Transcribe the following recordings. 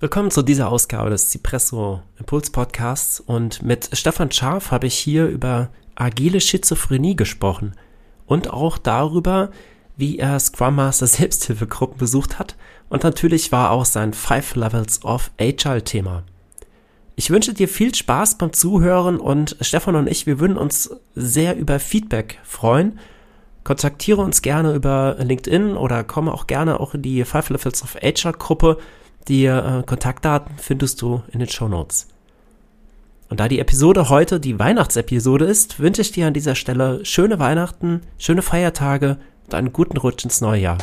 Willkommen zu dieser Ausgabe des Cipresso Impuls Podcasts und mit Stefan Scharf habe ich hier über agile Schizophrenie gesprochen und auch darüber, wie er Scrum Master Selbsthilfegruppen besucht hat und natürlich war auch sein Five Levels of Agile Thema. Ich wünsche dir viel Spaß beim Zuhören und Stefan und ich, wir würden uns sehr über Feedback freuen. Kontaktiere uns gerne über LinkedIn oder komme auch gerne auch in die Five Levels of Agile Gruppe die äh, Kontaktdaten findest du in den Show Notes. Und da die Episode heute die Weihnachtsepisode ist, wünsche ich dir an dieser Stelle schöne Weihnachten, schöne Feiertage und einen guten Rutsch ins neue Jahr.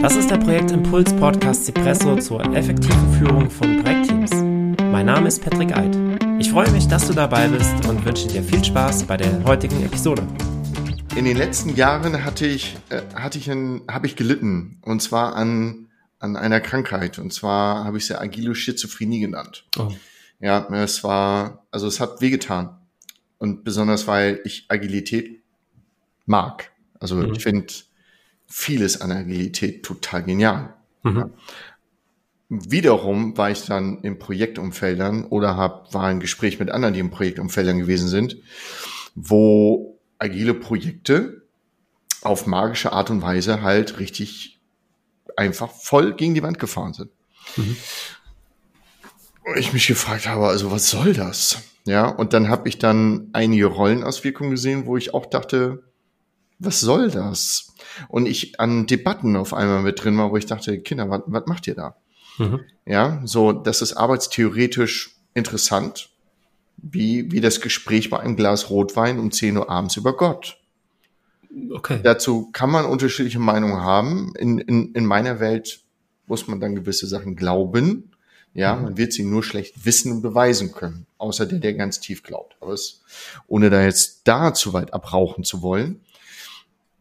Das ist der Projektimpuls Podcast Cipresso zur effektiven Führung von Projektteams. Mein Name ist Patrick Eid. Ich freue mich, dass du dabei bist und wünsche dir viel Spaß bei der heutigen Episode. In den letzten Jahren hatte ich, äh, hatte ich habe ich gelitten und zwar an an einer Krankheit. Und zwar habe ich sie agile Schizophrenie genannt. Oh. Ja, es war, also es hat wehgetan. Und besonders, weil ich Agilität mag. Also mhm. ich finde vieles an Agilität total genial. Mhm. Ja. Wiederum war ich dann in Projektumfeldern oder hab, war ein Gespräch mit anderen, die in Projektumfeldern gewesen sind, wo agile Projekte auf magische Art und Weise halt richtig einfach voll gegen die Wand gefahren sind. Mhm. Ich mich gefragt habe, also was soll das? Ja, und dann habe ich dann einige Rollenauswirkungen gesehen, wo ich auch dachte, was soll das? Und ich an Debatten auf einmal mit drin war, wo ich dachte, Kinder, was, was macht ihr da? Mhm. Ja, so, das ist arbeitstheoretisch interessant, wie, wie das Gespräch bei einem Glas Rotwein um 10 Uhr abends über Gott. Okay. Dazu kann man unterschiedliche Meinungen haben. In, in, in meiner Welt muss man dann gewisse Sachen glauben. Ja, mhm. man wird sie nur schlecht wissen und beweisen können, außer der, der ganz tief glaubt. Aber es, ohne da jetzt da zu weit abrauchen zu wollen,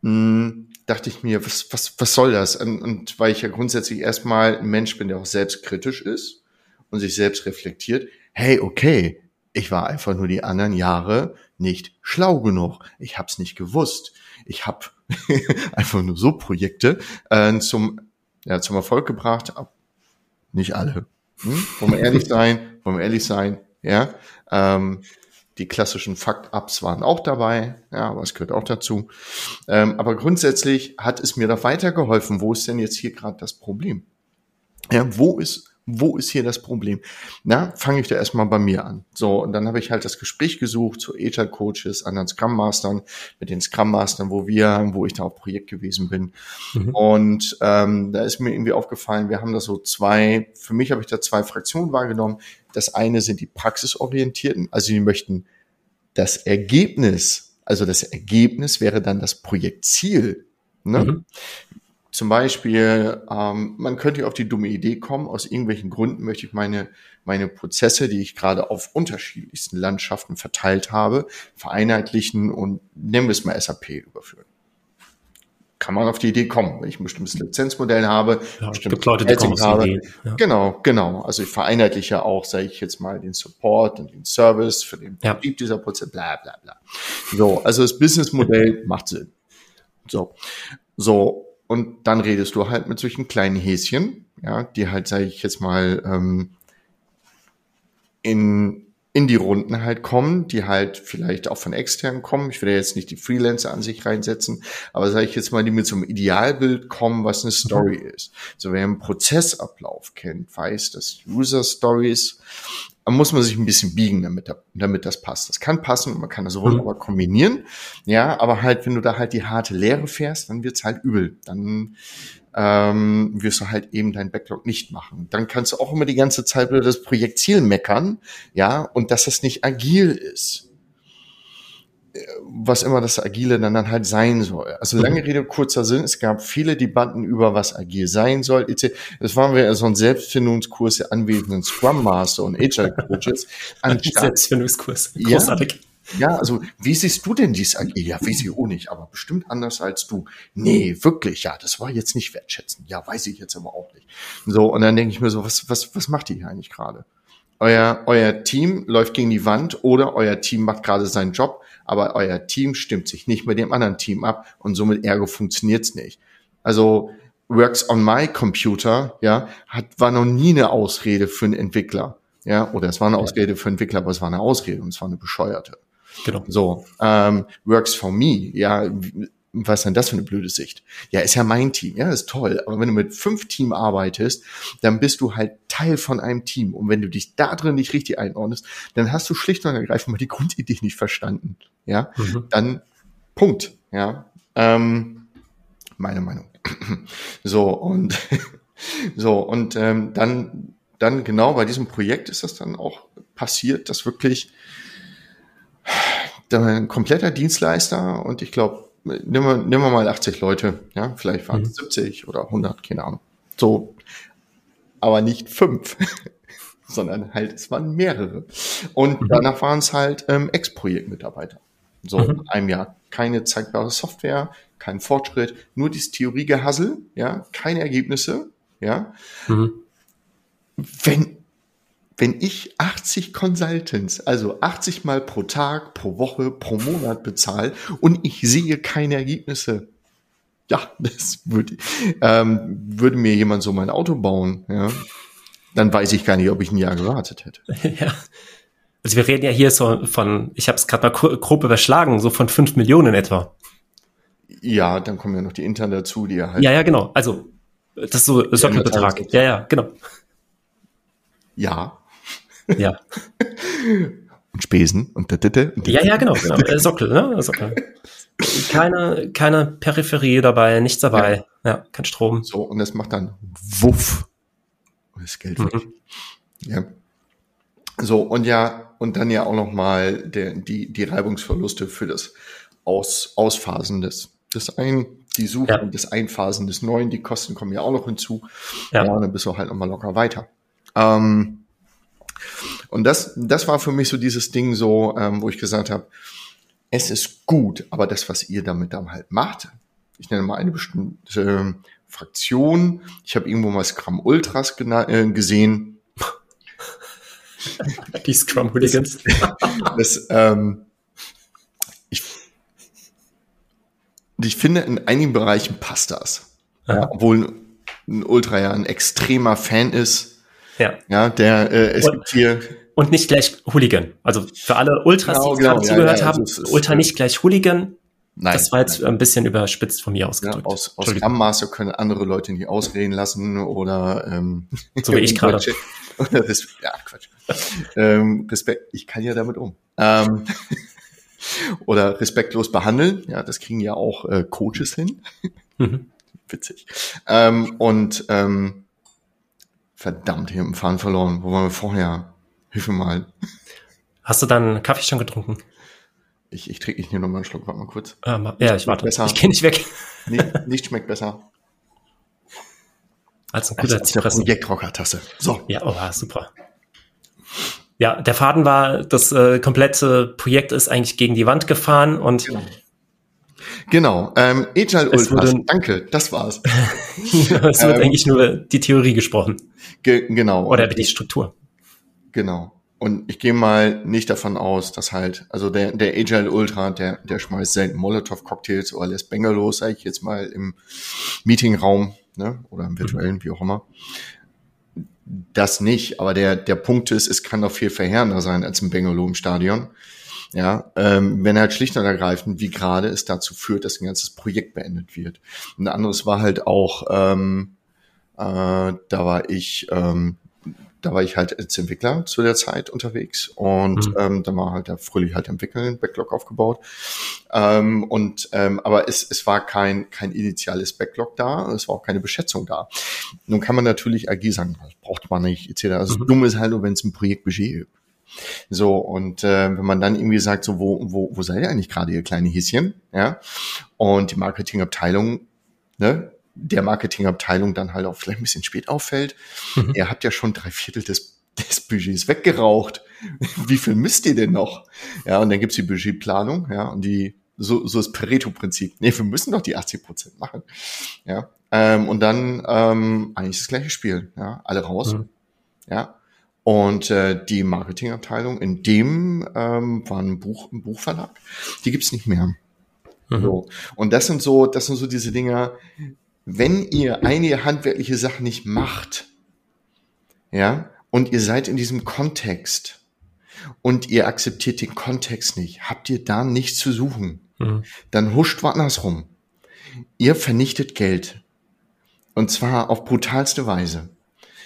mh, hm, dachte ich mir, was, was, was soll das? Und, und weil ich ja grundsätzlich erstmal ein Mensch bin, der auch selbstkritisch ist und sich selbst reflektiert, hey, okay, ich war einfach nur die anderen Jahre nicht schlau genug. Ich hab's nicht gewusst ich habe einfach nur so Projekte äh, zum, ja, zum Erfolg gebracht. Nicht alle. Hm? Wollen wir ehrlich sein? Wollen wir ehrlich sein? Ja. Ähm, die klassischen Fuck-Ups waren auch dabei, ja, aber es gehört auch dazu. Ähm, aber grundsätzlich hat es mir doch weitergeholfen. Wo ist denn jetzt hier gerade das Problem? Ja, wo ist wo ist hier das Problem? Na, fange ich da erstmal bei mir an. So, und dann habe ich halt das Gespräch gesucht zu ETA-Coaches, anderen Scrum Mastern, mit den Scrum Mastern, wo wir, wo ich da auf Projekt gewesen bin. Mhm. Und ähm, da ist mir irgendwie aufgefallen, wir haben da so zwei, für mich habe ich da zwei Fraktionen wahrgenommen. Das eine sind die praxisorientierten, also die möchten das Ergebnis, also das Ergebnis wäre dann das Projektziel. Ne? Mhm. Zum Beispiel, ähm, man könnte auf die dumme Idee kommen, aus irgendwelchen Gründen möchte ich meine, meine Prozesse, die ich gerade auf unterschiedlichsten Landschaften verteilt habe, vereinheitlichen und nennen wir es mal SAP überführen. Kann man auf die Idee kommen, wenn ich ein bestimmtes Lizenzmodell habe, ja, bestimmte habe. Ja. Genau, genau. Also ich vereinheitliche auch, sage ich jetzt mal, den Support und den Service für den ja. Betrieb dieser Prozesse, bla bla bla. So, also das Businessmodell macht Sinn. So, so und dann redest du halt mit solchen kleinen Häschen, ja, die halt, sage ich jetzt mal, ähm, in, in die Runden halt kommen, die halt vielleicht auch von extern kommen. Ich will ja jetzt nicht die Freelancer an sich reinsetzen, aber sage ich jetzt mal, die mit so einem Idealbild kommen, was eine Story mhm. ist. So wer einen Prozessablauf kennt, weiß, dass User Stories muss man sich ein bisschen biegen, damit, damit das passt. Das kann passen, man kann das mhm. wunderbar kombinieren. Ja, aber halt, wenn du da halt die harte Lehre fährst, dann wird's halt übel. Dann ähm, wirst du halt eben dein Backlog nicht machen. Dann kannst du auch immer die ganze Zeit über das Projektziel meckern, ja, und dass es nicht agil ist was immer das Agile dann, dann halt sein soll. Also lange mhm. Rede, kurzer Sinn, es gab viele Debatten über, was agil sein soll. Das waren wir so ein Selbstfindungskurs der anwesenden Scrum Master und Agile Coaches. Selbstfindungskurs, großartig. Ja, ja, also wie siehst du denn dies agil? Ja, weiß ich auch nicht, aber bestimmt anders als du. Nee, wirklich, ja, das war jetzt nicht wertschätzend. Ja, weiß ich jetzt aber auch nicht. So, und dann denke ich mir so, was, was, was macht ihr hier eigentlich gerade? Euer, euer Team läuft gegen die Wand oder euer Team macht gerade seinen Job aber euer Team stimmt sich nicht mit dem anderen Team ab und somit ergo funktioniert's nicht. Also works on my computer, ja, hat, war noch nie eine Ausrede für einen Entwickler. Ja, oder es war eine Ausrede für Entwickler, aber es war eine Ausrede und es war eine bescheuerte. Genau. So, ähm, works for me, ja, was ist denn das für eine blöde Sicht? Ja, ist ja mein Team, ja, ist toll. Aber wenn du mit fünf Team arbeitest, dann bist du halt Teil von einem Team. Und wenn du dich da drin nicht richtig einordnest, dann hast du schlicht und ergreifend mal die Grundidee nicht verstanden. Ja, mhm. dann Punkt. Ja, ähm, meine Meinung. so und so und ähm, dann dann genau bei diesem Projekt ist das dann auch passiert, dass wirklich ein kompletter Dienstleister und ich glaube, nehmen wir, nehmen wir mal 80 Leute, ja, vielleicht waren es mhm. 70 oder 100, keine Ahnung. So, aber nicht fünf, sondern halt, es waren mehrere. Und mhm. danach waren es halt ähm, Ex-Projektmitarbeiter. So, mhm. einem Jahr keine zeigbare Software, kein Fortschritt, nur dieses Theoriegehassel, ja, keine Ergebnisse, ja. Mhm. Wenn wenn ich 80 Consultants, also 80 Mal pro Tag, pro Woche, pro Monat bezahle und ich sehe keine Ergebnisse, ja, das würde, ähm, würde mir jemand so mein Auto bauen, ja, dann weiß ich gar nicht, ob ich ein Jahr gewartet hätte. Ja. Also wir reden ja hier so von, ich habe es gerade mal grob überschlagen, so von 5 Millionen etwa. Ja, dann kommen ja noch die internen dazu, die ja halt. Ja, ja, genau. Also das ist so Sockelbetrag. Ja, ja, genau. Ja, ja. und Spesen und da, da, und Ja, ja, genau. genau. Äh, Sockel, ne? Sockel. Keine, keine Peripherie dabei, nichts dabei. Ja. ja, kein Strom. So, und das macht dann Wuff. Und das Geld weg. Mhm. Ja. So, und ja, und dann ja auch nochmal die, die Reibungsverluste für das Aus, Ausphasen des, des ein, die Suche ja. des Einphasen des Neuen, die Kosten kommen ja auch noch hinzu. Ja, ja und dann bist du halt nochmal locker weiter. Ähm, und das, das war für mich so dieses Ding so, ähm, wo ich gesagt habe, es ist gut, aber das, was ihr damit dann halt macht, ich nenne mal eine bestimmte äh, Fraktion, ich habe irgendwo mal Scrum Ultras äh, gesehen. Die Scrum Hooligans. das, ähm, ich, ich finde, in einigen Bereichen passt das. Ja, obwohl ein Ultra ja ein extremer Fan ist. Ja. Ja, der, äh, es und, gibt hier und nicht gleich Hooligan. Also für alle Ultras, genau, die genau, gerade zugehört ja, ja, haben, also Ultra nicht gleich Hooligan. Nein, das war jetzt nein. ein bisschen überspitzt von mir ausgedrückt. Ja, aus aus Master können andere Leute nicht ausreden lassen oder ähm, so wie ich gerade. ja, Quatsch. ähm, Respekt, ich kann ja damit um. Ähm, oder respektlos behandeln, ja, das kriegen ja auch äh, Coaches hin. Mhm. Witzig. Ähm, und ähm, verdammt, hier im Fahren verloren. Wo waren wir vorher? Hilf mir mal. Hast du dann Kaffee schon getrunken? Ich, ich trinke hier nochmal einen Schluck, warte mal kurz. Ah, ja, ich warte. Besser. Ich gehe nicht weg. Nicht, nicht schmeckt besser. Als ein guter Zypressen. Projektrocker-Tasse. So. Ja, oh, super. Ja, der Faden war, das äh, komplette Projekt ist eigentlich gegen die Wand gefahren und genau. Genau, ähm, Agile Ultras, danke, das war's. es wird ähm, eigentlich nur die Theorie gesprochen. Ge genau. Oder die Struktur. Genau. Und ich gehe mal nicht davon aus, dass halt, also der, der Agile Ultra, der, der schmeißt selten Molotow-Cocktails oder lässt Bengalos, sage ich jetzt mal, im Meetingraum, ne, oder im virtuellen, mhm. wie auch immer. Das nicht, aber der, der Punkt ist, es kann doch viel verheerender sein als ein Bengalo im Stadion. Ja, ähm, wenn halt schlicht und ergreifend, wie gerade es dazu führt, dass ein ganzes Projekt beendet wird. Ein anderes war halt auch, ähm, äh, da war ich ähm, da war ich halt als Entwickler zu der Zeit unterwegs und mhm. ähm, da war halt der Fröhlich halt entwickeln, Backlog aufgebaut. Ähm, und ähm, aber es, es war kein kein initiales Backlog da, es war auch keine Beschätzung da. Nun kann man natürlich agil sagen, das braucht man nicht, etc. Also mhm. dumm ist halt nur, wenn es ein Projektbudget gibt. So, und äh, wenn man dann irgendwie sagt, so, wo, wo, wo seid ihr eigentlich gerade, ihr kleine Häschen? Ja. Und die Marketingabteilung, ne, der Marketingabteilung dann halt auch vielleicht ein bisschen spät auffällt. Mhm. Ihr habt ja schon drei Viertel des, des Budgets weggeraucht. Wie viel müsst ihr denn noch? Ja, und dann gibt's die Budgetplanung, ja, und die, so, so das Pareto-Prinzip. Nee, wir müssen doch die 80 Prozent machen. Ja, ähm, und dann ähm, eigentlich das gleiche Spiel. Ja, alle raus. Mhm. Ja, und äh, die Marketingabteilung, in dem ähm, war ein, Buch, ein Buchverlag, die gibt's nicht mehr. Mhm. So. Und das sind so, das sind so diese Dinger, wenn ihr einige handwerkliche Sachen nicht macht, ja, und ihr seid in diesem Kontext und ihr akzeptiert den Kontext nicht, habt ihr da nichts zu suchen. Mhm. Dann huscht woanders rum. Ihr vernichtet Geld. Und zwar auf brutalste Weise.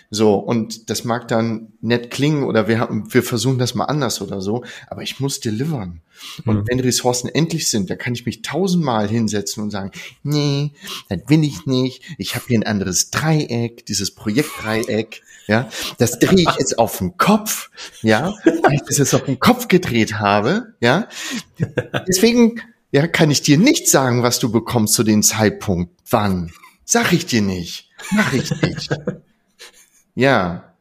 So, und das mag dann nett klingen oder wir haben, wir versuchen das mal anders oder so, aber ich muss delivern. Und mhm. wenn Ressourcen endlich sind, dann kann ich mich tausendmal hinsetzen und sagen, nee, das will ich nicht. Ich habe hier ein anderes Dreieck, dieses Projektdreieck, ja, das drehe ich jetzt auf den Kopf, ja, weil ich das jetzt auf den Kopf gedreht habe, ja. Deswegen, ja, kann ich dir nicht sagen, was du bekommst zu dem Zeitpunkt. Wann? Sag ich dir nicht. Mach ich nicht. Ja,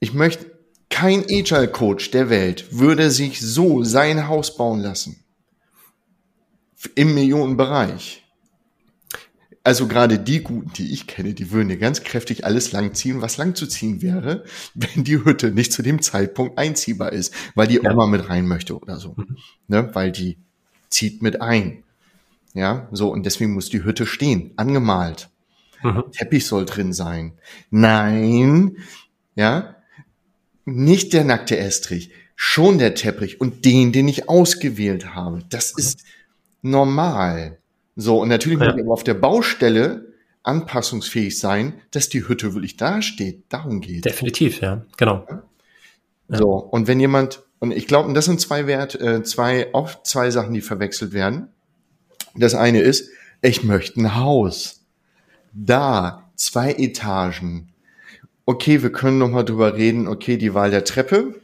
ich möchte, kein Agile Coach der Welt würde sich so sein Haus bauen lassen. Im Millionenbereich. Also gerade die Guten, die ich kenne, die würden ja ganz kräftig alles langziehen, was lang zu ziehen wäre, wenn die Hütte nicht zu dem Zeitpunkt einziehbar ist, weil die ja. Oma mit rein möchte oder so. Mhm. Ne? Weil die zieht mit ein. Ja, so, und deswegen muss die Hütte stehen, angemalt. Mhm. Teppich soll drin sein. Nein, ja, nicht der nackte Estrich, schon der Teppich und den, den ich ausgewählt habe. Das ist normal. So, und natürlich ja. muss ich aber auf der Baustelle anpassungsfähig sein, dass die Hütte wirklich dasteht. Darum geht Definitiv, ja, genau. Ja? So, und wenn jemand, und ich glaube, das sind zwei Wert, äh, zwei, auch zwei Sachen, die verwechselt werden. Das eine ist, ich möchte ein Haus da zwei Etagen. Okay, wir können noch mal drüber reden. Okay, die Wahl der Treppe.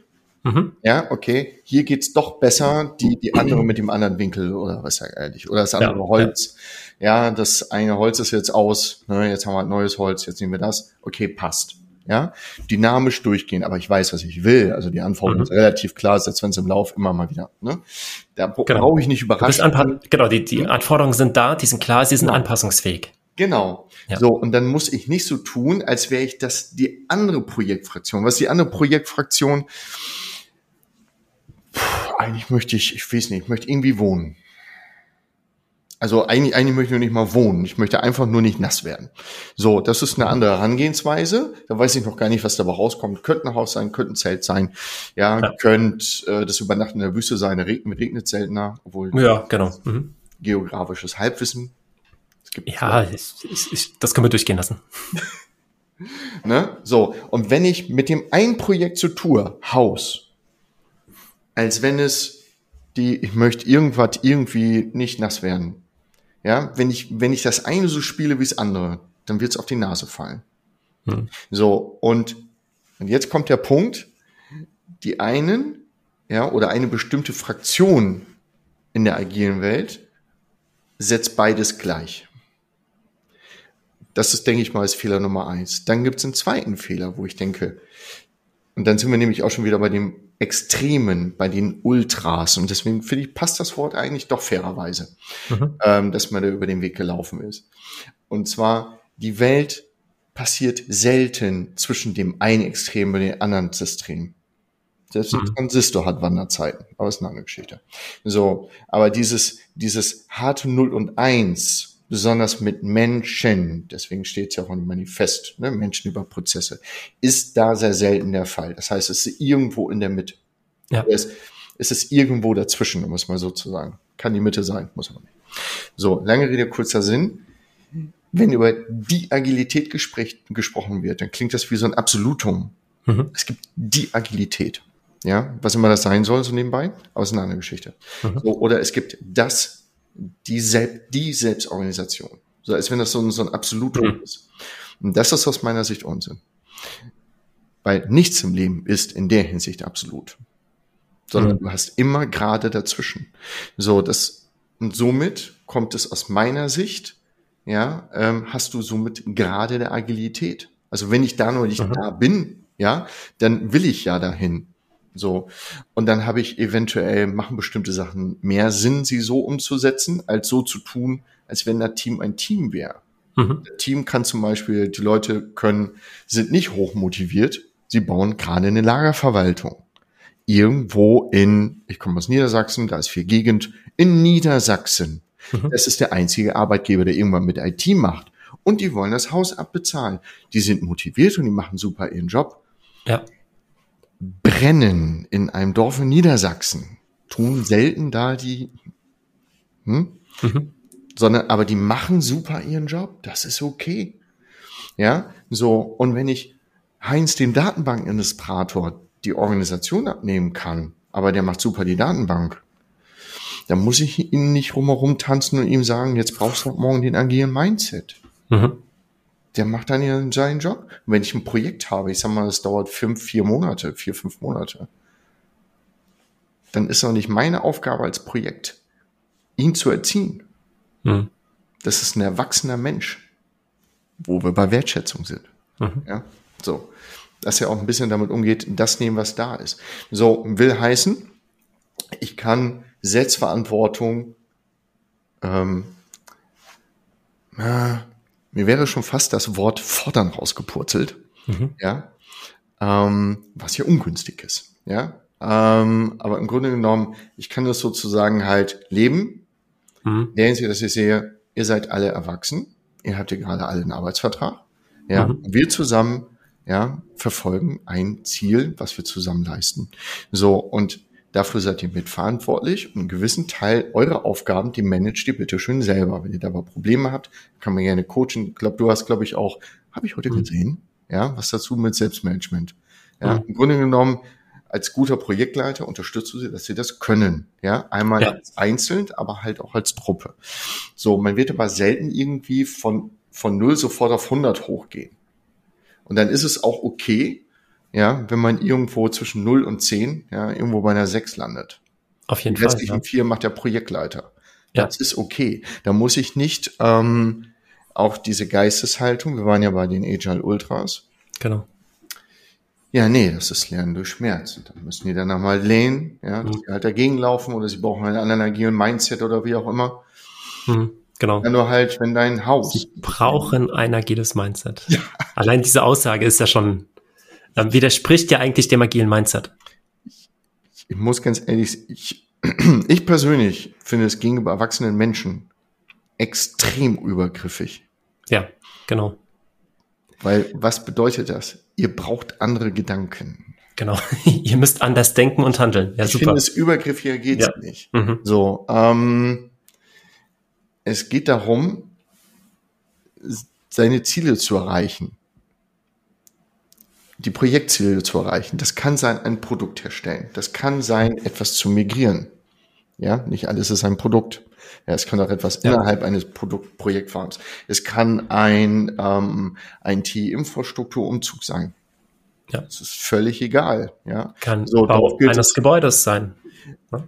Mhm. Ja, okay. Hier geht's doch besser. Die die andere mit dem anderen Winkel oder was ja ehrlich oder das andere ja, Holz. Ja. ja. das eine Holz ist jetzt aus. Ne, jetzt haben wir ein neues Holz. Jetzt nehmen wir das. Okay, passt. Ja, dynamisch durchgehen. Aber ich weiß, was ich will. Also die Anforderung mhm. ist relativ klar, selbst wenn es im Lauf immer mal wieder. Ne? Da genau. brauche ich nicht überraschen. Genau, die, die Anforderungen sind da, die sind klar, sie sind ja. anpassungsfähig. Genau. Ja. So, und dann muss ich nicht so tun, als wäre ich das die andere Projektfraktion. Was die andere Projektfraktion? Puh, eigentlich möchte ich, ich weiß nicht, ich möchte irgendwie wohnen. Also eigentlich, eigentlich möchte ich nicht mal wohnen. Ich möchte einfach nur nicht nass werden. So, das ist eine andere Herangehensweise. Da weiß ich noch gar nicht, was dabei rauskommt. Könnte ein Haus sein, könnte ein Zelt sein. Ja, ja. könnte äh, das Übernachten in der Wüste sein. Regnet, regnet seltener, obwohl ja, genau. Mhm. geografisches Halbwissen ja, ich, ich, ich, das können wir durchgehen lassen. ne? So, und wenn ich mit dem einen Projekt zu tue, Haus, als wenn es die, ich möchte irgendwas irgendwie nicht nass werden. Ja, wenn ich, wenn ich das eine so spiele wie das andere, dann wird es auf die Nase fallen. Hm. So, und, und jetzt kommt der Punkt, die einen, ja, oder eine bestimmte Fraktion in der agilen Welt setzt beides gleich. Das ist, denke ich mal, ist Fehler Nummer eins. Dann gibt es einen zweiten Fehler, wo ich denke, und dann sind wir nämlich auch schon wieder bei dem Extremen, bei den Ultras. Und deswegen finde ich, passt das Wort eigentlich doch fairerweise, mhm. ähm, dass man da über den Weg gelaufen ist. Und zwar, die Welt passiert selten zwischen dem einen Extrem und dem anderen Extrem. Selbst ein mhm. Transistor hat Wanderzeiten, aber ist eine andere Geschichte. So, aber dieses, dieses harte Null und Eins besonders mit Menschen, deswegen steht es ja auch im Manifest, ne, Menschen über Prozesse, ist da sehr selten der Fall. Das heißt, es ist irgendwo in der Mitte. Ja. Es, es ist irgendwo dazwischen, um es mal so zu sagen. Kann die Mitte sein, muss aber nicht. So, lange Rede, kurzer Sinn. Wenn über die Agilität gesprochen wird, dann klingt das wie so ein Absolutum. Mhm. Es gibt die Agilität. Ja, was immer das sein soll, so nebenbei, aber es ist eine andere Geschichte. Mhm. So, oder es gibt das die, Selb die Selbstorganisation. So als wenn das so ein, so ein Absolutum mhm. ist. Und das ist aus meiner Sicht Unsinn. Weil nichts im Leben ist in der Hinsicht absolut. Sondern mhm. du hast immer gerade dazwischen. So, das, und somit kommt es aus meiner Sicht, ja, ähm, hast du somit gerade der Agilität. Also wenn ich da noch nicht mhm. da bin, ja, dann will ich ja dahin. So. Und dann habe ich eventuell, machen bestimmte Sachen mehr Sinn, sie so umzusetzen, als so zu tun, als wenn das Team ein Team wäre. Mhm. Das Team kann zum Beispiel, die Leute können, sind nicht hoch motiviert, sie bauen gerade eine Lagerverwaltung. Irgendwo in, ich komme aus Niedersachsen, da ist viel Gegend, in Niedersachsen. Mhm. Das ist der einzige Arbeitgeber, der irgendwann mit IT macht. und die wollen das Haus abbezahlen. Die sind motiviert und die machen super ihren Job. Ja. Brennen in einem Dorf in Niedersachsen tun selten da die, hm? Mhm. sondern aber die machen super ihren Job. Das ist okay. Ja, so und wenn ich Heinz den Datenbankadministrator die Organisation abnehmen kann, aber der macht super die Datenbank, dann muss ich ihn nicht rumherum tanzen und ihm sagen, jetzt brauchst du morgen den agilen Mindset. Mhm. Der macht dann ja seinen Job. Und wenn ich ein Projekt habe, ich sag mal, es dauert fünf, vier Monate, vier, fünf Monate, dann ist doch nicht meine Aufgabe als Projekt, ihn zu erziehen. Mhm. Das ist ein erwachsener Mensch, wo wir bei Wertschätzung sind. Mhm. Ja, so. Dass er auch ein bisschen damit umgeht, das nehmen, was da ist. So, will heißen, ich kann Selbstverantwortung, ähm, äh, mir wäre schon fast das Wort fordern rausgepurzelt, mhm. ja, ähm, was ja ungünstig ist, ja. Ähm, aber im Grunde genommen, ich kann das sozusagen halt leben. Mhm. Der Hinsicht, dass ich sehe, ihr seid alle erwachsen, ihr habt ja gerade alle einen Arbeitsvertrag, ja. Mhm. Wir zusammen, ja, verfolgen ein Ziel, was wir zusammen leisten. So, und Dafür seid ihr mitverantwortlich und einen gewissen Teil eurer Aufgaben, die managt ihr bitte schön selber. Wenn ihr da aber Probleme habt, kann man gerne coachen. Ich glaube, du hast, glaube ich, auch, habe ich heute mhm. gesehen, ja, was dazu mit Selbstmanagement. Ja, mhm. im Grunde genommen, als guter Projektleiter unterstützt du sie, dass sie das können. Ja, einmal ja. einzeln, aber halt auch als Truppe. So, man wird aber selten irgendwie von, von null sofort auf 100 hochgehen. Und dann ist es auch okay, ja, wenn man irgendwo zwischen 0 und 10, ja, irgendwo bei einer 6 landet. Auf jeden Die Fall. Die restlichen 4 macht der Projektleiter. Ja. Das ist okay. Da muss ich nicht ähm, auch diese Geisteshaltung, wir waren ja bei den Agile Ultras. Genau. Ja, nee, das ist Lernen durch Schmerz. Und dann müssen die dann nochmal lehnen, ja, dass mhm. sie halt dagegen laufen oder sie brauchen einen anderen agilen Mindset oder wie auch immer. Mhm. Genau. Ja, nur halt, wenn dein Haus. Sie brauchen ein agiles Mindset. Ja. Allein diese Aussage ist ja schon ähm, widerspricht ja eigentlich dem agilen Mindset. Ich muss ganz ehrlich, ich, ich persönlich finde es gegenüber erwachsenen Menschen extrem übergriffig. Ja, genau. Weil was bedeutet das? Ihr braucht andere Gedanken. Genau. Ihr müsst anders denken und handeln. Ja, ich super. finde, es übergriffiger geht's ja. nicht. Mhm. So, ähm, es geht darum, seine Ziele zu erreichen die Projektziele zu erreichen. Das kann sein, ein Produkt herstellen. Das kann sein, etwas zu migrieren. Ja, nicht alles ist ein Produkt. Ja, es kann auch etwas ja. innerhalb eines Produkt Projektfarms. Es kann ein, ähm, ein T-Infrastrukturumzug sein. Ja. Das ist völlig egal. Ja. Kann so, Bau eines Gebäudes sein. Ja.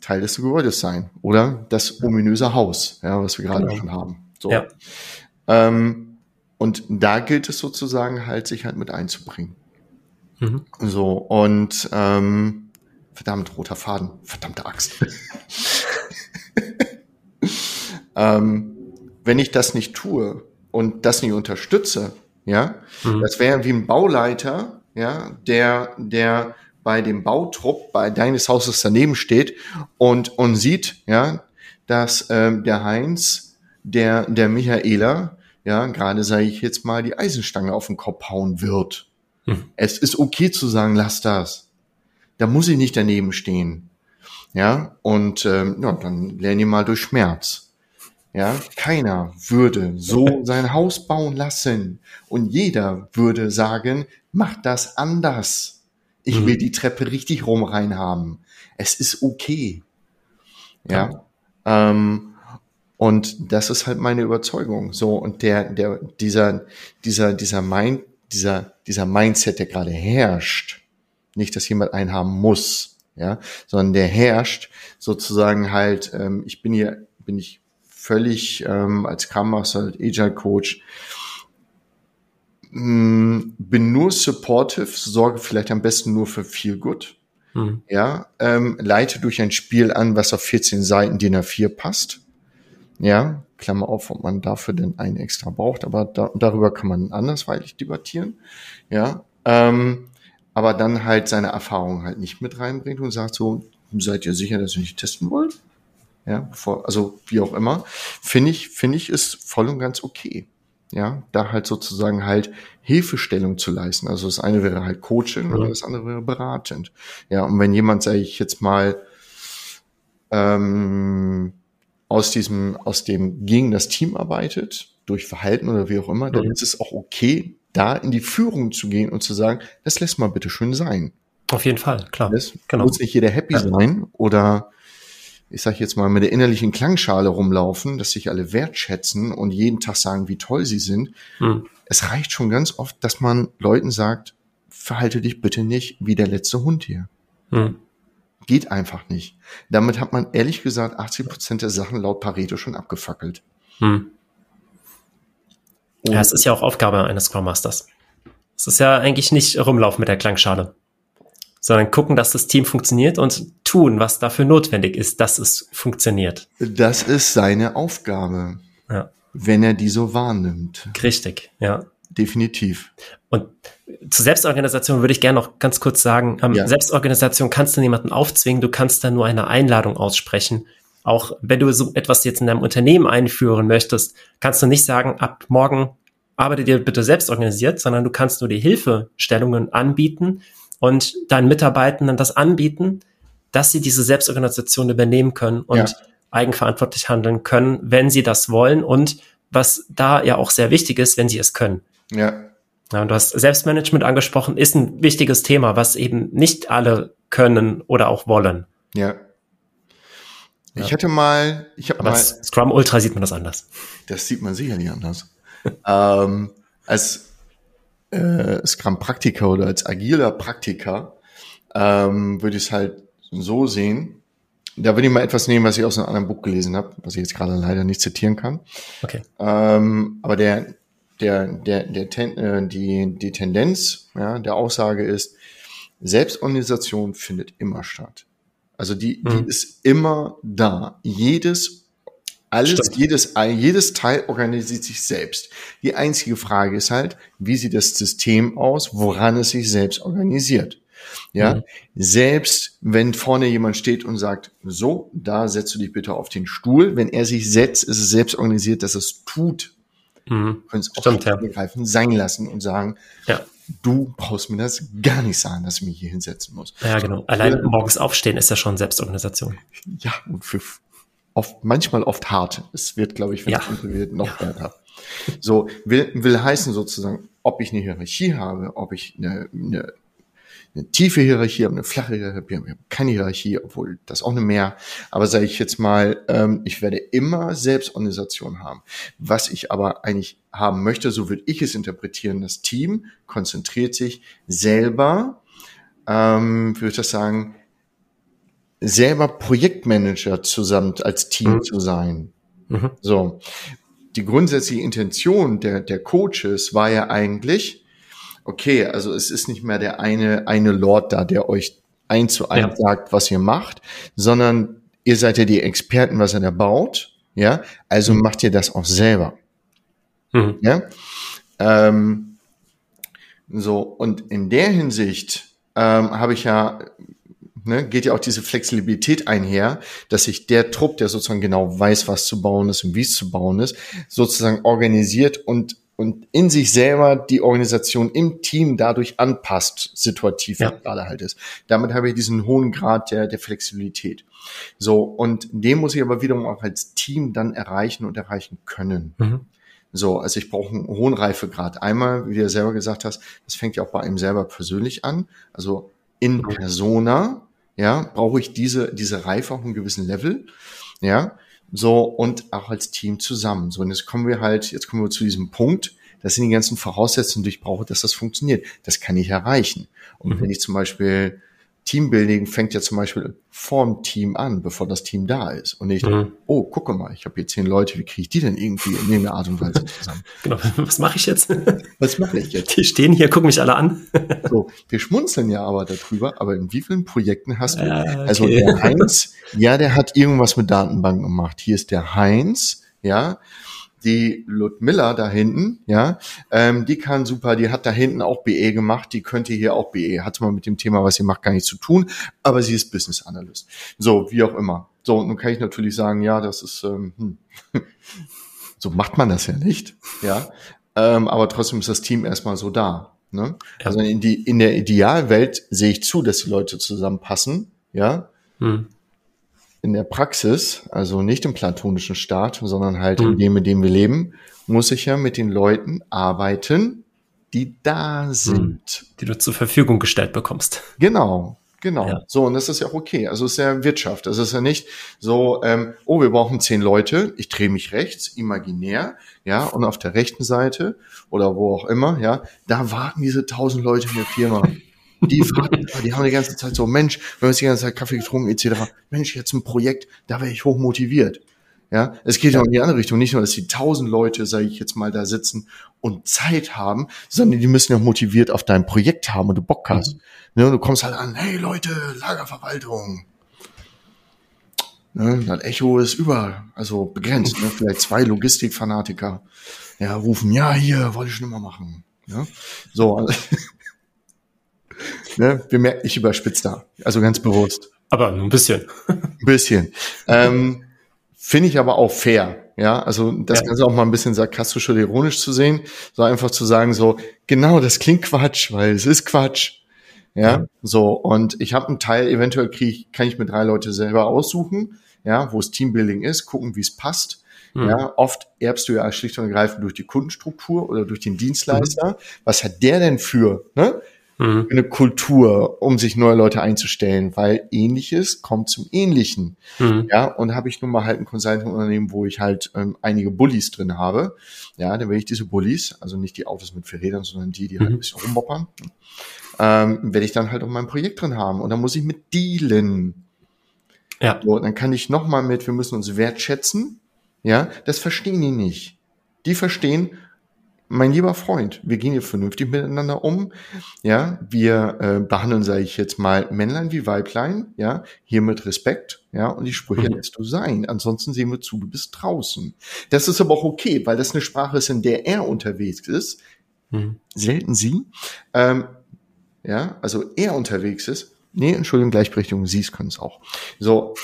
Teil des Gebäudes sein. Oder das ominöse Haus, ja, was wir gerade genau. schon haben. So. Ja. Ähm, und da gilt es sozusagen halt, sich halt mit einzubringen. Mhm. So, und ähm, verdammt, roter Faden, verdammte Axt. ähm, wenn ich das nicht tue und das nicht unterstütze, ja, mhm. das wäre wie ein Bauleiter, ja, der, der bei dem Bautrupp bei deines Hauses daneben steht und, und sieht, ja, dass ähm, der Heinz, der, der Michaela, ja, gerade sage ich jetzt mal, die Eisenstange auf den Kopf hauen wird. Hm. Es ist okay zu sagen, lass das. Da muss ich nicht daneben stehen. Ja, und ähm, ja, dann lerne ich mal durch Schmerz. Ja, keiner würde so sein Haus bauen lassen. Und jeder würde sagen, mach das anders. Ich will die Treppe richtig rum rein haben. Es ist okay. Ja. ja. Ähm, und das ist halt meine Überzeugung. So, und der, der, dieser, dieser, dieser Mind, dieser, dieser Mindset, der gerade herrscht, nicht, dass jemand einen haben muss, ja, sondern der herrscht sozusagen halt, ähm, ich bin hier, bin ich völlig ähm, als Scrum Master, als Agile Coach, mh, mm, bin nur supportive, sorge vielleicht am besten nur für viel Good, mhm. ja, ähm, leite durch ein Spiel an, was auf 14 Seiten DIN A4 passt, ja, Klammer auf, ob man dafür denn einen extra braucht, aber da, darüber kann man andersweitig debattieren. Ja, ähm, aber dann halt seine Erfahrungen halt nicht mit reinbringt und sagt so, seid ihr sicher, dass ihr nicht testen wollt? Ja, bevor, also wie auch immer, finde ich, finde ich ist voll und ganz okay. ja, da halt sozusagen halt Hilfestellung zu leisten. Also das eine wäre halt Coaching oder das andere wäre beratend. Ja, und wenn jemand, sage ich jetzt mal, ähm, aus diesem, aus dem gegen das Team arbeitet, durch Verhalten oder wie auch immer, dann mhm. ist es auch okay, da in die Führung zu gehen und zu sagen, das lässt mal bitte schön sein. Auf jeden Fall, klar. Das genau. muss nicht jeder happy ja. sein oder ich sage jetzt mal, mit der innerlichen Klangschale rumlaufen, dass sich alle wertschätzen und jeden Tag sagen, wie toll sie sind. Mhm. Es reicht schon ganz oft, dass man Leuten sagt, verhalte dich bitte nicht wie der letzte Hund hier. Mhm. Geht einfach nicht. Damit hat man ehrlich gesagt 80 Prozent der Sachen laut Pareto schon abgefackelt. Mhm. Ja, es ist ja auch Aufgabe eines Scrum Masters. Es ist ja eigentlich nicht rumlaufen mit der Klangschale sondern gucken, dass das Team funktioniert und tun, was dafür notwendig ist, dass es funktioniert. Das ist seine Aufgabe, ja. wenn er die so wahrnimmt. Richtig, ja. Definitiv. Und zur Selbstorganisation würde ich gerne noch ganz kurz sagen, ähm, ja. Selbstorganisation kannst du niemanden aufzwingen, du kannst da nur eine Einladung aussprechen. Auch wenn du so etwas jetzt in deinem Unternehmen einführen möchtest, kannst du nicht sagen, ab morgen arbeite dir bitte selbst organisiert, sondern du kannst nur die Hilfestellungen anbieten und deinen Mitarbeitenden das anbieten, dass sie diese Selbstorganisation übernehmen können und ja. eigenverantwortlich handeln können, wenn sie das wollen und was da ja auch sehr wichtig ist, wenn sie es können. Ja. ja und du hast Selbstmanagement angesprochen, ist ein wichtiges Thema, was eben nicht alle können oder auch wollen. Ja. Ich hatte mal, ich habe mal. Scrum Ultra sieht man das anders. Das sieht man sicherlich anders. ähm, als äh, Scrum-Praktiker oder als agiler Praktiker ähm, würde ich es halt so sehen. Da würde ich mal etwas nehmen, was ich aus einem anderen Buch gelesen habe, was ich jetzt gerade leider nicht zitieren kann. Okay. Ähm, aber der, der, der, der ten, äh, die, die Tendenz ja, der Aussage ist, Selbstorganisation findet immer statt. Also die, die mhm. ist immer da. Jedes alles, Stimmt. jedes, jedes Teil organisiert sich selbst. Die einzige Frage ist halt, wie sieht das System aus, woran es sich selbst organisiert. Ja, mhm. selbst wenn vorne jemand steht und sagt, so, da setzt du dich bitte auf den Stuhl, wenn er sich setzt, ist es selbst organisiert, dass es tut. Mhm. Können es auch Stimmt, ja. sein lassen und sagen, ja. du brauchst mir das gar nicht sagen, dass ich mich hier hinsetzen muss. Ja, genau. Allein morgens aufstehen ist ja schon Selbstorganisation. Ja, und für oft, manchmal oft hart. Es wird, glaube ich, wenn ja. es wird, noch ja. härter. So, will, will heißen sozusagen, ob ich eine Hierarchie habe, ob ich eine, eine, eine tiefe Hierarchie habe, eine flache Hierarchie habe, keine Hierarchie, obwohl das auch eine mehr. Aber sage ich jetzt mal, ähm, ich werde immer Selbstorganisation haben. Was ich aber eigentlich haben möchte, so würde ich es interpretieren, das Team konzentriert sich selber, ähm, würde ich das sagen, selber Projektmanager zusammen als Team mhm. zu sein. Mhm. So. Die grundsätzliche Intention der, der Coaches war ja eigentlich, okay, also es ist nicht mehr der eine, eine Lord da, der euch ein zu eins ja. sagt, was ihr macht, sondern ihr seid ja die Experten, was er da baut, ja, also mhm. macht ihr das auch selber. Mhm. Ja. Ähm, so, und in der Hinsicht ähm, habe ich ja ne, geht ja auch diese Flexibilität einher, dass sich der Trupp, der sozusagen genau weiß, was zu bauen ist und wie es zu bauen ist, sozusagen organisiert und und in sich selber die Organisation im Team dadurch anpasst, situativ ja. gerade halt ist. Damit habe ich diesen hohen Grad der, der Flexibilität. So, und den muss ich aber wiederum auch als Team dann erreichen und erreichen können. Mhm. So, also ich brauche einen hohen Reifegrad. Einmal, wie du ja selber gesagt hast, das fängt ja auch bei einem selber persönlich an. Also in mhm. Persona, ja, brauche ich diese, diese Reife auf einem gewissen Level, ja, so und auch als Team zusammen. So, und jetzt kommen wir halt, jetzt kommen wir zu diesem Punkt, das sind die ganzen Voraussetzungen, die ich brauche, dass das funktioniert. Das kann ich erreichen. Und mhm. wenn ich zum Beispiel Teambuilding fängt ja zum Beispiel vorm Team an, bevor das Team da ist. Und nicht, mhm. oh, gucke mal, ich habe hier zehn Leute, wie kriege ich die denn irgendwie in irgendeiner Art und Weise zusammen? genau, was mache ich jetzt? Was mache ich jetzt? Die stehen hier, gucken mich alle an. so, wir schmunzeln ja aber darüber, aber in wie vielen Projekten hast du? Ah, okay. Also der Heinz, ja, der hat irgendwas mit Datenbanken gemacht. Hier ist der Heinz, ja, die Ludmilla da hinten, ja, ähm, die kann super, die hat da hinten auch BE gemacht, die könnte hier auch BE, hat mal mit dem Thema, was sie macht, gar nichts zu tun, aber sie ist Business Analyst. So, wie auch immer. So, nun kann ich natürlich sagen, ja, das ist, ähm, hm. So macht man das ja nicht, ja. Ähm, aber trotzdem ist das Team erstmal so da. Ne? Ja. Also in, die, in der Idealwelt sehe ich zu, dass die Leute zusammenpassen, ja. Hm. In der Praxis, also nicht im platonischen Staat, sondern halt hm. in dem, in dem wir leben, muss ich ja mit den Leuten arbeiten, die da hm. sind. Die du zur Verfügung gestellt bekommst. Genau, Genau. Ja. So, und das ist ja auch okay. Also es ist ja Wirtschaft. Es ist ja nicht so, ähm, oh, wir brauchen zehn Leute, ich drehe mich rechts, imaginär, ja, und auf der rechten Seite oder wo auch immer, ja, da warten diese tausend Leute in der Firma. Die, warten, die haben die ganze Zeit so, Mensch, wir haben jetzt die ganze Zeit Kaffee getrunken, etc. Mensch, jetzt ein Projekt, da wäre ich hoch motiviert. Ja, es geht ja auch in die andere Richtung. Nicht nur, dass die tausend Leute, sage ich jetzt mal, da sitzen und Zeit haben, sondern die müssen ja motiviert auf dein Projekt haben und du Bock hast. Mhm. Ne, du kommst halt an, hey Leute, Lagerverwaltung. Ne, das Echo ist über, also begrenzt. Ne, vielleicht zwei Logistikfanatiker ja, rufen, ja, hier, wollte ich schon immer machen. Ja, so. Also, ne, wir merken, ich überspitze da. Also ganz bewusst. Aber nur ein bisschen. ein bisschen. Ähm, Finde ich aber auch fair. Ja, also das ja. Ganze auch mal ein bisschen sarkastisch oder ironisch zu sehen, so einfach zu sagen, so, genau, das klingt Quatsch, weil es ist Quatsch. Ja, ja. so, und ich habe einen Teil, eventuell krieg, kann ich mir drei Leute selber aussuchen, ja, wo es Teambuilding ist, gucken, wie es passt. Mhm. Ja, oft erbst du ja schlicht und ergreifend durch die Kundenstruktur oder durch den Dienstleister. Mhm. Was hat der denn für? Ne? Mhm. eine Kultur, um sich neue Leute einzustellen, weil ähnliches kommt zum Ähnlichen. Mhm. Ja, und habe ich nun mal halt ein Consulting-Unternehmen, wo ich halt ähm, einige Bullies drin habe. Ja, dann werde ich diese Bullies, also nicht die Autos mit vier Rädern, sondern die, die halt mhm. ein bisschen rumboppern, ähm, werde ich dann halt auch mein Projekt drin haben. Und dann muss ich mit dealen. Ja. So, dann kann ich nochmal mit, wir müssen uns wertschätzen. Ja, das verstehen die nicht. Die verstehen, mein lieber Freund, wir gehen hier vernünftig miteinander um. Ja, wir äh, behandeln, sage ich jetzt mal, Männlein wie Weiblein, ja, hier mit Respekt, ja, und die Sprüche mhm. lässt du sein. Ansonsten sehen wir zu, du bist draußen. Das ist aber auch okay, weil das eine Sprache ist, in der er unterwegs ist. Mhm. Selten sie. Ähm, ja, also er unterwegs ist. Nee, Entschuldigung, Gleichberechtigung, sie können es auch. So,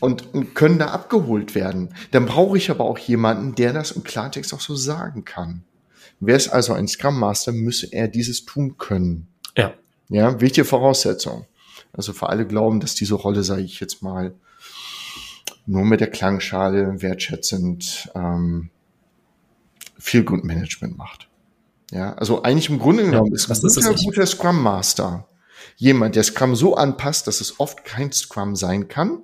und, und können da abgeholt werden. Dann brauche ich aber auch jemanden, der das im Klartext auch so sagen kann. Wäre es also ein Scrum Master, müsse er dieses tun können. Ja. Ja, wichtige Voraussetzung. Also für alle glauben, dass diese Rolle, sage ich jetzt mal, nur mit der Klangschale wertschätzend ähm, viel Good Management macht. Ja, also eigentlich im Grunde genommen ja, ist ein guter, guter Scrum Master jemand, der Scrum so anpasst, dass es oft kein Scrum sein kann,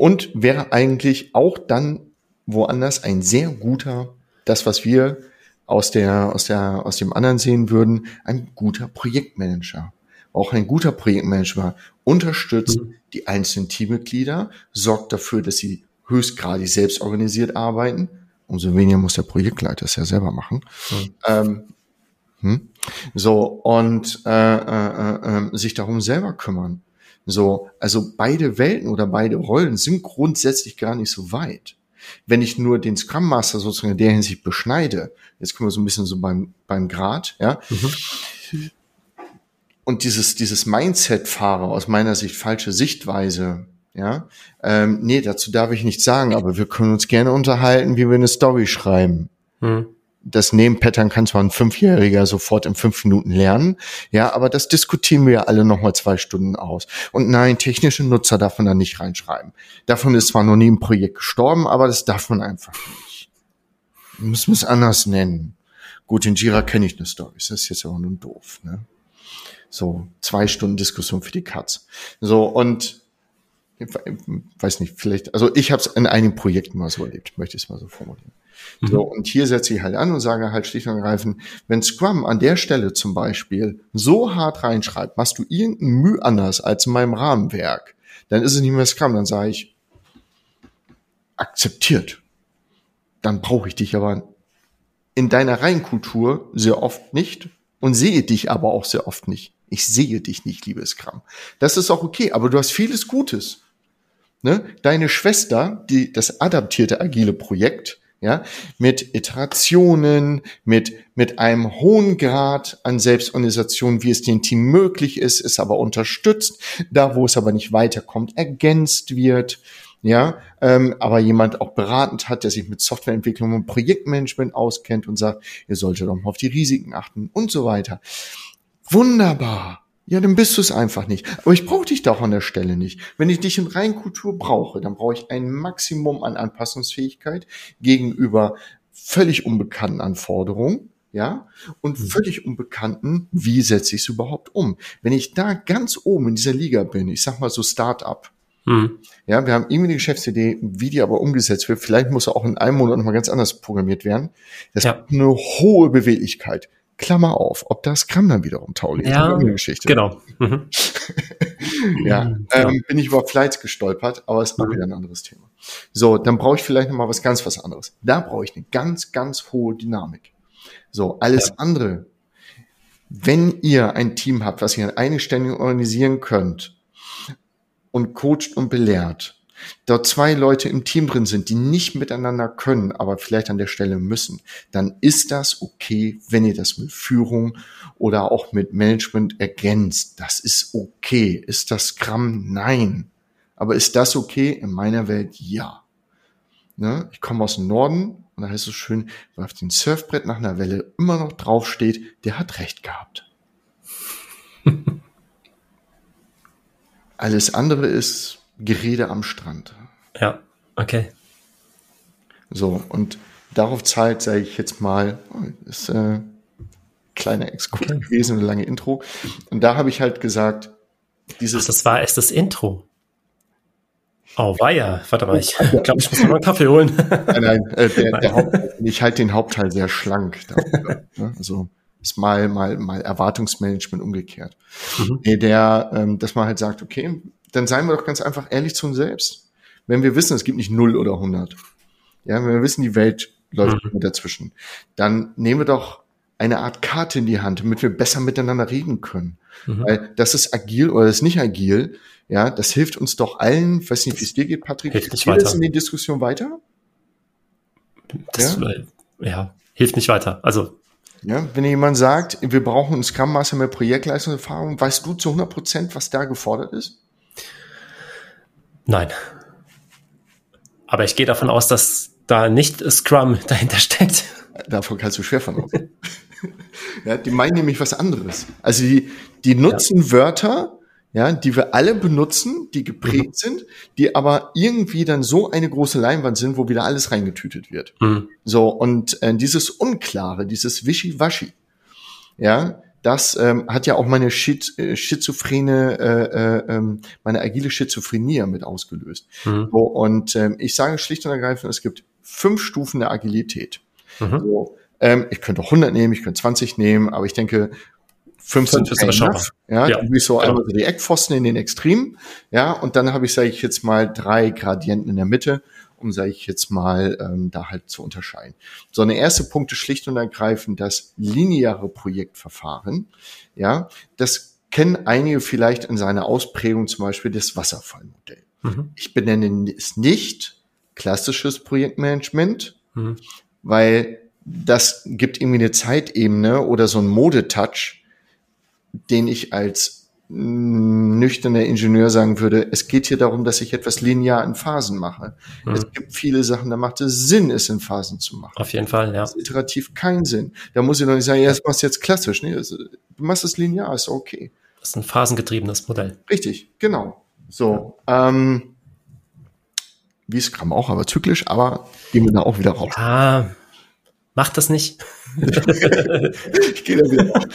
und wäre eigentlich auch dann woanders ein sehr guter, das was wir aus der, aus der, aus dem anderen sehen würden, ein guter Projektmanager. Auch ein guter Projektmanager unterstützt mhm. die einzelnen Teammitglieder, sorgt dafür, dass sie höchstgradig selbst organisiert arbeiten. Umso weniger muss der Projektleiter es ja selber machen. Mhm. Ähm, hm? So, und äh, äh, äh, äh sich darum selber kümmern. So, also beide Welten oder beide Rollen sind grundsätzlich gar nicht so weit. Wenn ich nur den Scrum Master sozusagen in der Hinsicht beschneide, jetzt kommen wir so ein bisschen so beim, beim Grad, ja. Mhm. Und dieses, dieses Mindset fahre aus meiner Sicht falsche Sichtweise, ja. Ähm, nee, dazu darf ich nichts sagen, aber wir können uns gerne unterhalten, wie wir eine Story schreiben. Mhm das Name-Pattern kann zwar ein Fünfjähriger sofort in fünf Minuten lernen, ja, aber das diskutieren wir ja alle nochmal zwei Stunden aus. Und nein, technische Nutzer darf man da nicht reinschreiben. Davon ist zwar noch nie ein Projekt gestorben, aber das darf man einfach nicht. Müssen wir es anders nennen. Gut, in Jira kenne ich eine Story, das ist jetzt aber nur doof, ne? So, zwei Stunden Diskussion für die Katz. So, und weiß nicht, vielleicht, also ich habe es in einigen Projekten mal so erlebt, möchte ich es mal so formulieren. Mhm. So, und hier setze ich halt an und sage halt schlicht und ergreifend, wenn Scrum an der Stelle zum Beispiel so hart reinschreibt, machst du irgendein Mühe anders als in meinem Rahmenwerk, dann ist es nicht mehr Scrum, dann sage ich, akzeptiert. Dann brauche ich dich aber in deiner Reihenkultur sehr oft nicht und sehe dich aber auch sehr oft nicht. Ich sehe dich nicht, liebe Scrum. Das ist auch okay, aber du hast vieles Gutes. Ne? Deine Schwester, die das adaptierte agile Projekt, ja, mit Iterationen, mit, mit einem hohen Grad an Selbstorganisation, wie es dem Team möglich ist, ist aber unterstützt, da wo es aber nicht weiterkommt, ergänzt wird, ja, ähm, aber jemand auch beratend hat, der sich mit Softwareentwicklung und Projektmanagement auskennt und sagt, ihr solltet doch mal auf die Risiken achten und so weiter. Wunderbar. Ja, dann bist du es einfach nicht. Aber ich brauche dich doch an der Stelle nicht. Wenn ich dich in Reinkultur brauche, dann brauche ich ein Maximum an Anpassungsfähigkeit gegenüber völlig unbekannten Anforderungen ja, und mhm. völlig unbekannten, wie setze ich es überhaupt um? Wenn ich da ganz oben in dieser Liga bin, ich sag mal so Start-up, mhm. ja, wir haben irgendwie eine Geschäftsidee, wie die aber umgesetzt wird, vielleicht muss er auch in einem Monat nochmal ganz anders programmiert werden. Das ja. eine hohe Beweglichkeit. Klammer auf, ob das Scrum dann wiederum ist. Ja, Geschichte. genau. Mhm. ja, mhm, ähm, bin ich über Flights gestolpert, aber ist auch mhm. wieder ein anderes Thema. So, dann brauche ich vielleicht nochmal was ganz was anderes. Da brauche ich eine ganz, ganz hohe Dynamik. So, alles ja. andere. Wenn ihr ein Team habt, was ihr an eine Stelle organisieren könnt und coacht und belehrt, dort zwei Leute im Team drin sind, die nicht miteinander können, aber vielleicht an der Stelle müssen, dann ist das okay, wenn ihr das mit Führung oder auch mit Management ergänzt. Das ist okay. Ist das Scrum? Nein. Aber ist das okay? In meiner Welt ja. Ne? Ich komme aus dem Norden, und da heißt es schön, wer auf dem Surfbrett nach einer Welle immer noch draufsteht, der hat recht gehabt. Alles andere ist Gerede am Strand. Ja, okay. So, und darauf zahlt, sage ich jetzt mal, oh, ist äh, kleiner Exkurs okay. gewesen, eine lange Intro. Und da habe ich halt gesagt, dieses. Ach, das war erst das Intro. Oh, war ja. Warte mal, ich glaube, ich muss mal einen Kaffee holen. nein, nein, äh, der, der Haupt, ich halte den Hauptteil sehr schlank. Darüber, ne? Also ist mal, mal, mal Erwartungsmanagement umgekehrt. Mhm. Der, ähm, dass man halt sagt, okay, dann seien wir doch ganz einfach ehrlich zu uns selbst. Wenn wir wissen, es gibt nicht null oder 100, ja, wenn wir wissen, die Welt läuft mhm. dazwischen, dann nehmen wir doch eine Art Karte in die Hand, damit wir besser miteinander reden können. Mhm. Weil das ist agil oder das ist nicht agil, ja, das hilft uns doch allen. Ich weiß nicht, wie es dir geht, Patrick. Hilft nicht weiter. das in die Diskussion weiter? Das, ja? Ja, hilft nicht weiter. Also ja, wenn jemand sagt, wir brauchen einen Scrum Master mit Projektleistungserfahrung, weißt du zu 100 Prozent, was da gefordert ist? Nein. Aber ich gehe davon aus, dass da nicht Scrum dahinter steckt. Davon kannst du schwer von ja, die meinen nämlich was anderes. Also die, die nutzen ja. Wörter, ja, die wir alle benutzen, die geprägt mhm. sind, die aber irgendwie dann so eine große Leinwand sind, wo wieder alles reingetütet wird. Mhm. So, und äh, dieses Unklare, dieses Wischiwaschi, ja, das ähm, hat ja auch meine Schiz äh, schizophrene, äh, äh, ähm, meine agile Schizophrenie mit ausgelöst. Mhm. So, und ähm, ich sage schlicht und ergreifend, es gibt fünf Stufen der Agilität. Mhm. So, ähm, ich könnte auch 100 nehmen, ich könnte 20 nehmen, aber ich denke, 15 ist enough. Ja, ja. Dann so genau. einmal so die Eckpfosten in den Extremen. Ja, und dann habe ich, sage ich jetzt mal, drei Gradienten in der Mitte, um, sage ich jetzt mal, ähm, da halt zu unterscheiden. So, eine erste Punkt ist schlicht und ergreifend das lineare Projektverfahren. Ja, das kennen einige vielleicht in seiner Ausprägung zum Beispiel das Wasserfallmodell. Mhm. Ich benenne es nicht klassisches Projektmanagement, mhm. weil das gibt irgendwie eine Zeitebene oder so ein Modetouch, den ich als nüchterner Ingenieur sagen würde, es geht hier darum, dass ich etwas linear in Phasen mache. Mhm. Es gibt viele Sachen, da macht es Sinn, es in Phasen zu machen. Auf jeden Fall, ja. Das ist iterativ keinen Sinn. Da muss ich doch nicht sagen, ja, das machst du jetzt klassisch. Nee, du machst es linear, ist okay. Das ist ein phasengetriebenes Modell. Richtig, genau. So, ja. ähm, wie Scrum auch, aber zyklisch, aber gehen wir da auch wieder raus. Ja, Macht das nicht. ich gehe da wieder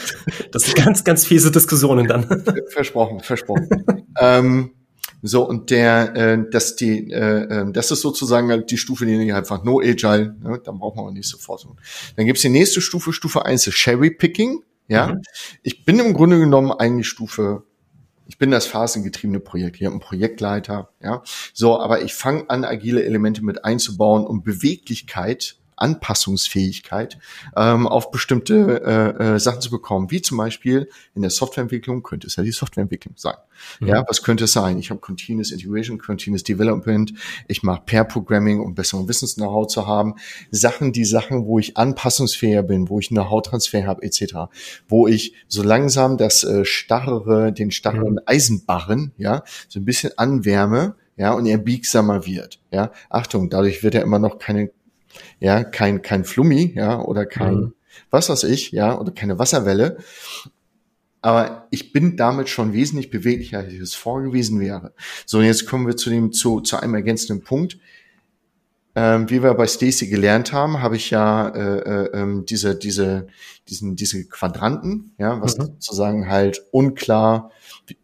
Das sind ganz, ganz fiese Diskussionen dann. Versprochen, versprochen. ähm, so, und der, äh, das, die, äh, ähm, das ist sozusagen halt die Stufe, die einfach no agile, ne? dann braucht man auch nicht sofort. Dann gibt's die nächste Stufe, Stufe 1 ist Cherry Picking. Ja, mhm. ich bin im Grunde genommen eigentlich Stufe ich bin das phasengetriebene Projekt. Ich habe einen Projektleiter, ja. So, aber ich fange an, agile Elemente mit einzubauen, um Beweglichkeit Anpassungsfähigkeit ähm, auf bestimmte äh, äh, Sachen zu bekommen, wie zum Beispiel in der Softwareentwicklung könnte es ja die Softwareentwicklung sein. Mhm. Ja, was könnte es sein? Ich habe Continuous Integration, Continuous Development, ich mache Pair Programming, um besseren Wissens-Know-how zu haben. Sachen, die Sachen, wo ich anpassungsfähiger bin, wo ich Know-how-Transfer habe, etc., wo ich so langsam das äh, starrere, den starren mhm. Eisenbarren, ja, so ein bisschen anwärme, ja, und er biegsamer wird, ja. Achtung, dadurch wird er immer noch keine, ja, kein, kein Flummi, ja, oder kein, mhm. was weiß ich, ja, oder keine Wasserwelle. Aber ich bin damit schon wesentlich beweglicher, als ich es vorgewesen wäre. So, und jetzt kommen wir zu dem, zu, zu einem ergänzenden Punkt. Ähm, wie wir bei Stacy gelernt haben, habe ich ja äh, äh, ähm, diese, diese, diesen, diese Quadranten, ja, was mhm. sozusagen halt unklar,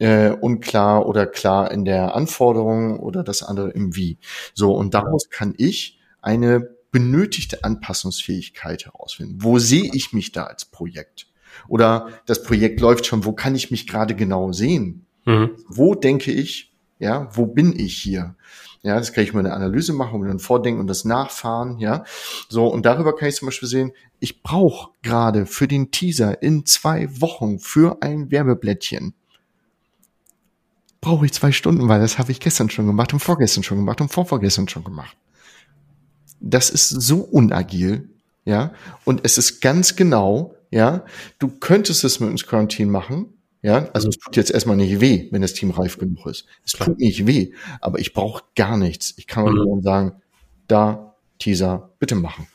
äh, unklar oder klar in der Anforderung oder das andere im Wie. So, und daraus kann ich eine benötigte Anpassungsfähigkeit herausfinden. Wo sehe ich mich da als Projekt? Oder das Projekt läuft schon, wo kann ich mich gerade genau sehen? Mhm. Wo denke ich, ja, wo bin ich hier? Ja, das kann ich mal eine Analyse machen und dann vordenken und das nachfahren, ja. So, und darüber kann ich zum Beispiel sehen, ich brauche gerade für den Teaser in zwei Wochen für ein Werbeblättchen brauche ich zwei Stunden, weil das habe ich gestern schon gemacht und vorgestern schon gemacht und vorvorgestern schon gemacht. Das ist so unagil, ja, und es ist ganz genau, ja, du könntest es mit einem Scrum-Team machen, ja, also es tut jetzt erstmal nicht weh, wenn das Team reif genug ist. Es tut nicht weh, aber ich brauche gar nichts. Ich kann nur mhm. sagen, da, Teaser, bitte machen.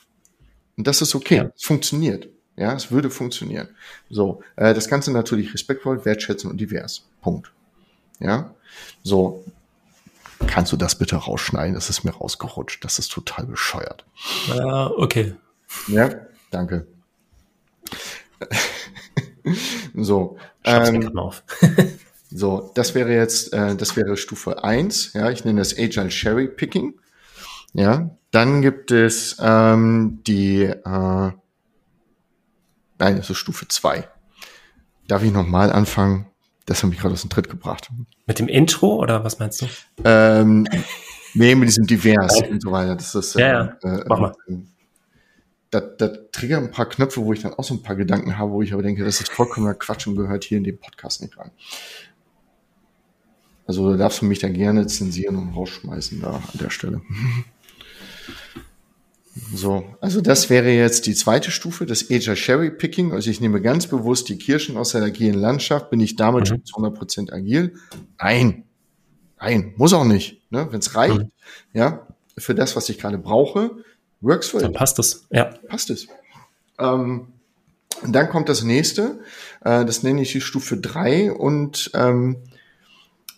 Und das ist okay. Ja. Es funktioniert. Ja, es würde funktionieren. So, äh, das Ganze natürlich respektvoll, wertschätzen und divers. Punkt. Ja, so. Kannst du das bitte rausschneiden? Das ist mir rausgerutscht. Das ist total bescheuert. Ja, okay. Ja, danke. so. Ähm, auf. so, das wäre jetzt, äh, das wäre Stufe eins. Ja, ich nenne das Agile Cherry Picking. Ja, dann gibt es ähm, die, äh, nein, das ist Stufe zwei. Darf ich nochmal anfangen? Das hat mich gerade aus dem Tritt gebracht. Mit dem Intro oder was meinst du? Ähm, nee, mit diesem Divers und so weiter. Das ist, ja, ja. Äh, Mach mal. Äh, da, da triggern ein paar Knöpfe, wo ich dann auch so ein paar Gedanken habe, wo ich aber denke, das ist vollkommener Quatsch und gehört hier in dem Podcast nicht rein. Also da darfst du mich dann gerne zensieren und rausschmeißen da an der Stelle. So, also das wäre jetzt die zweite Stufe, das Agile Cherry Picking. Also ich nehme ganz bewusst die Kirschen aus der agilen Landschaft. Bin ich damit mhm. schon zu 100% agil? Nein, nein, muss auch nicht. Ne? Wenn es reicht, mhm. ja, für das, was ich gerade brauche, Works for Dann it. passt es, ja. Passt es. Ähm, und dann kommt das nächste, äh, das nenne ich die Stufe drei und ähm,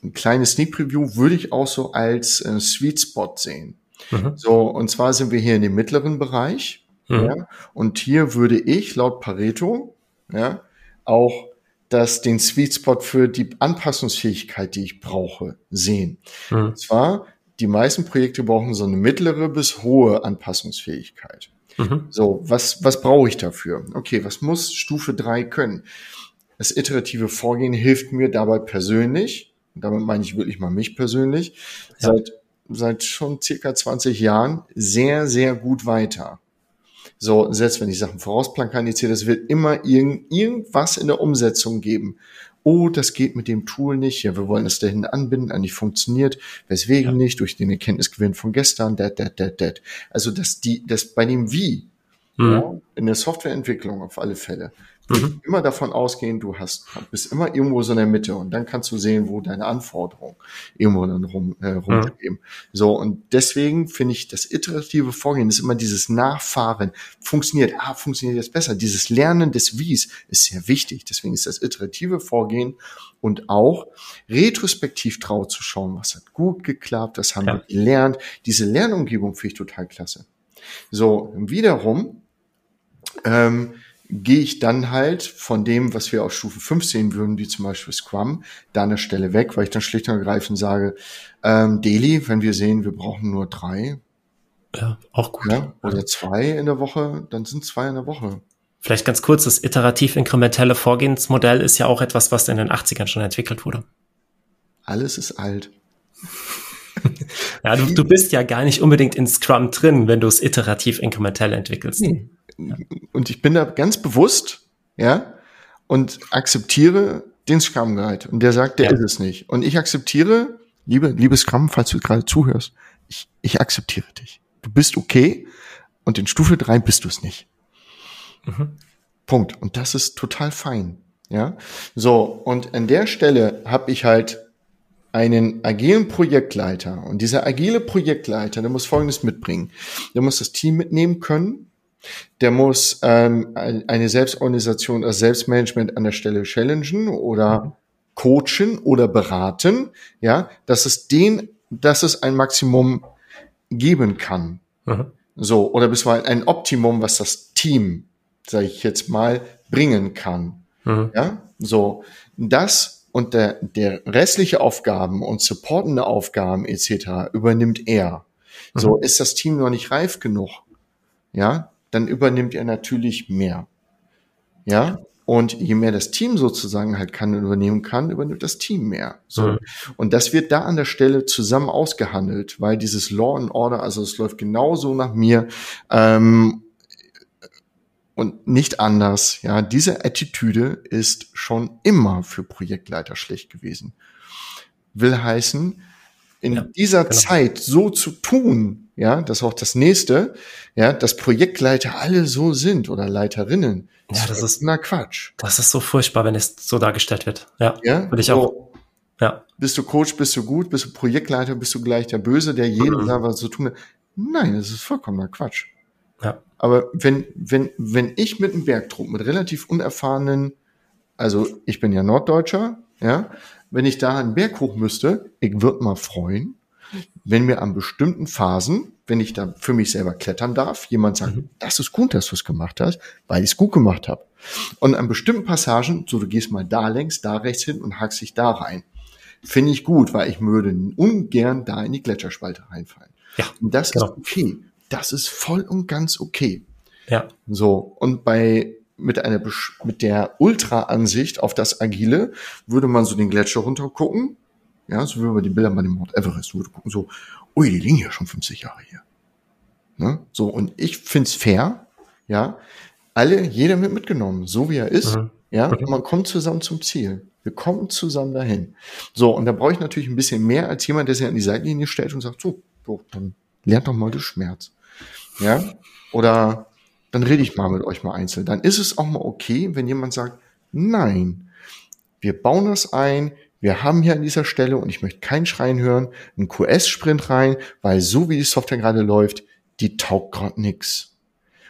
ein kleines Sneak Preview würde ich auch so als äh, Sweet Spot sehen. Mhm. So, und zwar sind wir hier in dem mittleren Bereich. Mhm. Ja, und hier würde ich laut Pareto ja, auch das, den Sweet Spot für die Anpassungsfähigkeit, die ich brauche, sehen. Mhm. Und zwar die meisten Projekte brauchen so eine mittlere bis hohe Anpassungsfähigkeit. Mhm. So, was, was brauche ich dafür? Okay, was muss Stufe drei können? Das iterative Vorgehen hilft mir dabei persönlich, damit meine ich wirklich mal mich persönlich, ja. seit, seit schon circa 20 Jahren sehr, sehr gut weiter. So, selbst wenn ich Sachen vorausplankaniere, das wird immer irgend, irgendwas in der Umsetzung geben, oh, das geht mit dem Tool nicht, ja, wir wollen es dahin anbinden, eigentlich funktioniert, weswegen ja. nicht, durch den Erkenntnisgewinn von gestern, that, that, that, that. Also, dass die, das bei dem Wie, mhm. ja, in der Softwareentwicklung auf alle Fälle, Mhm. Immer davon ausgehen, du hast, bist immer irgendwo so in der Mitte und dann kannst du sehen, wo deine Anforderungen irgendwo dann rum, äh, rumgeben. Mhm. So, und deswegen finde ich, das iterative Vorgehen ist immer dieses Nachfahren. Funktioniert, ah, funktioniert jetzt besser. Dieses Lernen des Wies ist sehr wichtig. Deswegen ist das iterative Vorgehen und auch retrospektiv drauf zu schauen, was hat gut geklappt, was haben ja. wir gelernt. Diese Lernumgebung finde ich total klasse. So, wiederum, ähm, gehe ich dann halt von dem, was wir auf Stufe 5 sehen würden, wie zum Beispiel Scrum, da an der Stelle weg, weil ich dann schlicht und ergreifend sage, ähm, Daily, wenn wir sehen, wir brauchen nur drei. Ja, auch gut. Ja, oder zwei in der Woche, dann sind zwei in der Woche. Vielleicht ganz kurz, das iterativ-inkrementelle Vorgehensmodell ist ja auch etwas, was in den 80ern schon entwickelt wurde. Alles ist alt. ja, du, du bist ja gar nicht unbedingt in Scrum drin, wenn du es iterativ-inkrementell entwickelst. Und ich bin da ganz bewusst, ja, und akzeptiere den Scrum Guide. Und der sagt, der ja. ist es nicht. Und ich akzeptiere, liebe, liebe Scrum, falls du gerade zuhörst, ich, ich akzeptiere dich. Du bist okay und in Stufe drei bist du es nicht. Mhm. Punkt. Und das ist total fein. Ja, so und an der Stelle habe ich halt einen agilen Projektleiter und dieser agile Projektleiter, der muss Folgendes mitbringen. Der muss das Team mitnehmen können, der muss ähm, eine Selbstorganisation, das Selbstmanagement an der Stelle challengen oder coachen oder beraten, ja, dass es den, dass es ein Maximum geben kann. Mhm. So, oder bisweilen ein Optimum, was das Team, sage ich jetzt mal, bringen kann. Mhm. Ja, so, das und der, der restliche Aufgaben und supportende Aufgaben etc. übernimmt er. Mhm. So, ist das Team noch nicht reif genug? Ja, dann übernimmt er natürlich mehr. Ja, und je mehr das Team sozusagen halt kann und übernehmen kann, übernimmt das Team mehr. So. Mhm. Und das wird da an der Stelle zusammen ausgehandelt, weil dieses Law and Order, also es läuft genauso nach mir ähm, und nicht anders. Ja, diese Attitüde ist schon immer für Projektleiter schlecht gewesen. Will heißen, in ja, dieser genau. Zeit so zu tun, ja, das ist auch das nächste, ja, dass Projektleiter alle so sind oder Leiterinnen. Ja, das ist na Quatsch. Das ist so furchtbar, wenn es so dargestellt wird. Ja, ja würde ich so, auch. Ja. Bist du Coach, bist du gut, bist du Projektleiter, bist du gleich der Böse, der jedem mhm. da was zu tun hat. Nein, das ist vollkommener Quatsch. Ja. Aber wenn, wenn, wenn ich mit einem Bergtrupp, mit relativ unerfahrenen, also ich bin ja Norddeutscher, ja, wenn ich da einen Berg hoch müsste, ich würde mal freuen, wenn mir an bestimmten Phasen, wenn ich da für mich selber klettern darf, jemand sagt, mhm. das ist gut, dass du es gemacht hast, weil ich es gut gemacht habe. Und an bestimmten Passagen, so du gehst mal da längs, da rechts hin und hackst dich da rein. Finde ich gut, weil ich würde ungern da in die Gletscherspalte reinfallen. Ja, und das genau. ist okay. Das ist voll und ganz okay. Ja. So. Und bei, mit einer, mit der Ultra-Ansicht auf das Agile würde man so den Gletscher runtergucken ja, so wie bei den Bildern bei dem Mount Everest, wo du gucken so, ui, die liegen ja schon 50 Jahre hier. Ne? So, und ich find's fair, ja, alle, jeder wird mitgenommen, so wie er ist, mhm. ja, und man kommt zusammen zum Ziel. Wir kommen zusammen dahin. So, und da brauche ich natürlich ein bisschen mehr als jemand, der sich an die Seitenlinie stellt und sagt, so, so dann lernt doch mal den Schmerz. Ja, oder dann rede ich mal mit euch mal einzeln. Dann ist es auch mal okay, wenn jemand sagt, nein, wir bauen das ein, wir haben hier an dieser Stelle, und ich möchte kein Schreien hören, einen QS-Sprint rein, weil so wie die Software gerade läuft, die taugt gerade nix.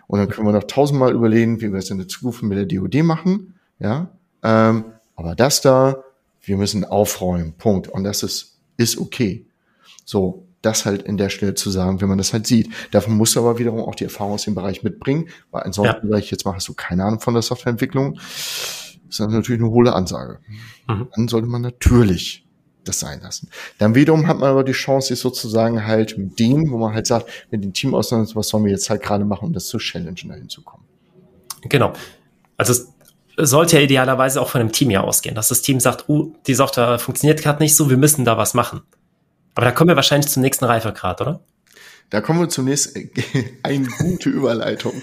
Und dann können wir noch tausendmal überlegen, wie wir es in der Zukunft mit der DOD machen. Ja, ähm, aber das da, wir müssen aufräumen. Punkt. Und das ist ist okay. So, das halt in der Stelle zu sagen, wenn man das halt sieht. Davon musst du aber wiederum auch die Erfahrung aus dem Bereich mitbringen, weil ansonsten, ja. weil ich jetzt mache, hast du keine Ahnung von der Softwareentwicklung ist das natürlich eine hohle Ansage. Mhm. Dann sollte man natürlich das sein lassen. Dann wiederum hat man aber die Chance, sich sozusagen halt mit dem, wo man halt sagt, mit dem Team auseinandersetzen, was sollen wir jetzt halt gerade machen, um das zu challengen, dahin zu kommen. Genau. Also es sollte ja idealerweise auch von einem Team ja ausgehen, dass das Team sagt, uh, die Software funktioniert gerade nicht so, wir müssen da was machen. Aber da kommen wir wahrscheinlich zum nächsten Reifegrad, oder? Da kommen wir zunächst eine gute Überleitung.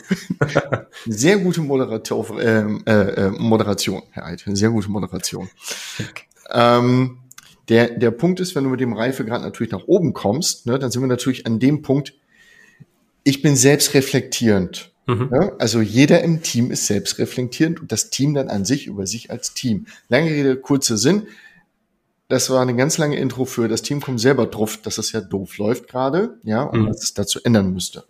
Sehr gute Moderator, äh, äh, Moderation, Herr Eid. Sehr gute Moderation. Ähm, der, der Punkt ist, wenn du mit dem Reifegrad natürlich nach oben kommst, ne, dann sind wir natürlich an dem Punkt, ich bin selbstreflektierend. Mhm. Ne? Also jeder im Team ist selbstreflektierend und das Team dann an sich über sich als Team. Lange Rede, kurzer Sinn das war eine ganz lange Intro für das Team kommt selber drauf, dass es ja doof läuft gerade, ja, und mhm. was es dazu ändern müsste.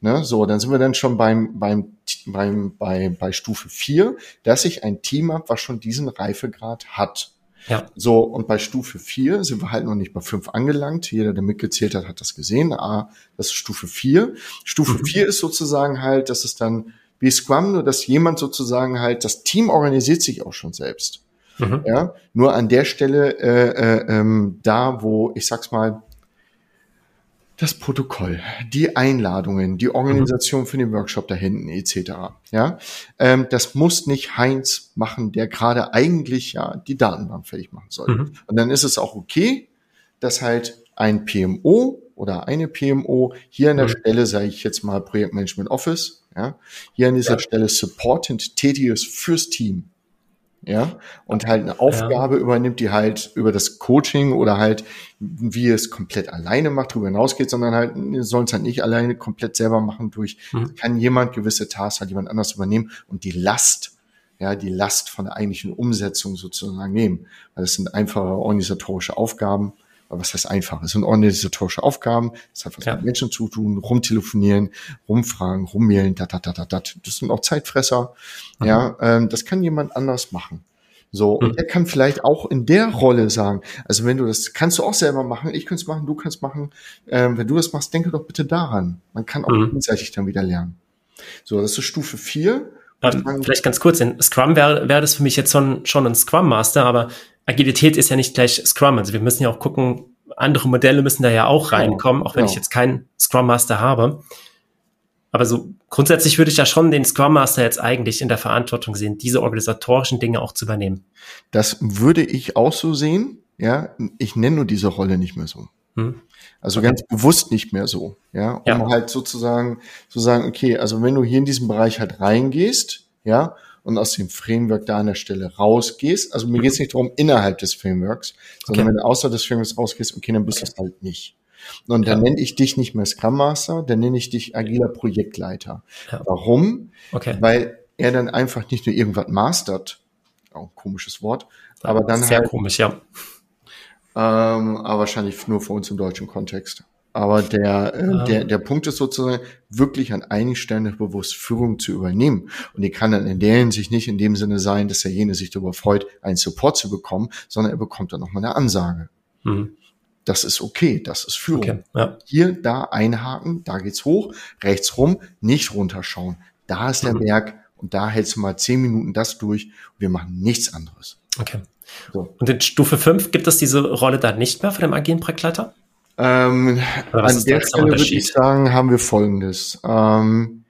Ne, so, dann sind wir dann schon beim, beim, beim, bei, bei Stufe 4, dass ich ein Team habe, was schon diesen Reifegrad hat. Ja. So, und bei Stufe 4 sind wir halt noch nicht bei 5 angelangt. Jeder, der mitgezählt hat, hat das gesehen. Ah, das ist Stufe 4. Stufe mhm. 4 ist sozusagen halt, dass es dann wie Scrum, nur dass jemand sozusagen halt, das Team organisiert sich auch schon selbst. Mhm. Ja, nur an der Stelle, äh, äh, ähm, da wo, ich sag's mal, das Protokoll, die Einladungen, die Organisation mhm. für den Workshop da hinten etc. Ja, ähm, das muss nicht Heinz machen, der gerade eigentlich ja die Datenbank fertig machen soll. Mhm. Und dann ist es auch okay, dass halt ein PMO oder eine PMO hier an der mhm. Stelle, sage ich jetzt mal Projektmanagement Office, ja, hier an dieser ja. Stelle supportend tätig ist fürs Team ja, und halt eine Aufgabe ja. übernimmt, die halt über das Coaching oder halt, wie es komplett alleine macht, darüber hinausgeht, sondern halt, sollen es halt nicht alleine komplett selber machen durch, mhm. kann jemand gewisse Tasks halt jemand anders übernehmen und die Last ja, die Last von der eigentlichen Umsetzung sozusagen nehmen. Weil das sind einfache organisatorische Aufgaben. Aber was heißt einfach? Es sind organisatorische Aufgaben. Das hat was ja. mit Menschen zu tun, rumtelefonieren, rumfragen, rummailen, dat, dat, dat, dat. Das sind auch Zeitfresser. Mhm. Ja, ähm, das kann jemand anders machen. So, mhm. und er kann vielleicht auch in der Rolle sagen, also wenn du das, kannst du auch selber machen, ich könnte es machen, du kannst machen, ähm, wenn du das machst, denke doch bitte daran. Man kann auch mhm. gegenseitig dann wieder lernen. So, das ist Stufe vier. Ähm, vielleicht ganz kurz, in Scrum wäre wär das für mich jetzt schon, schon ein Scrum Master, aber Agilität ist ja nicht gleich Scrum. Also wir müssen ja auch gucken, andere Modelle müssen da ja auch genau. reinkommen, auch wenn genau. ich jetzt keinen Scrum Master habe. Aber so grundsätzlich würde ich ja schon den Scrum Master jetzt eigentlich in der Verantwortung sehen, diese organisatorischen Dinge auch zu übernehmen. Das würde ich auch so sehen. Ja, ich nenne nur diese Rolle nicht mehr so. Hm. Also okay. ganz bewusst nicht mehr so. Ja, um ja. halt sozusagen zu sagen, okay, also wenn du hier in diesen Bereich halt reingehst, ja, und aus dem Framework da an der Stelle rausgehst, also mir geht es nicht darum innerhalb des Frameworks, sondern okay. wenn du außer des Frameworks rausgehst, okay, dann bist du es halt nicht. Und dann ja. nenne ich dich nicht mehr Scrum Master, dann nenne ich dich agiler Projektleiter. Ja. Warum? Okay. Weil er dann einfach nicht nur irgendwas mastert, auch ein komisches Wort, aber dann Sehr halt, komisch, ja. Ähm, aber wahrscheinlich nur für uns im deutschen Kontext. Aber der, äh, ja. der, der Punkt ist sozusagen, wirklich an einigen Stellen bewusst Führung zu übernehmen. Und die kann dann in der Hinsicht nicht in dem Sinne sein, dass derjenige sich darüber freut, einen Support zu bekommen, sondern er bekommt dann nochmal eine Ansage. Mhm. Das ist okay, das ist Führung. Okay, ja. Hier, da einhaken, da geht's hoch, rechts rum, nicht runterschauen. Da ist der mhm. Berg und da hältst du mal zehn Minuten das durch und wir machen nichts anderes. Okay. So. Und in Stufe 5 gibt es diese Rolle da nicht mehr für den agilen Projektleiter? Ähm, an der Stelle würde ich sagen, haben wir Folgendes. Ähm,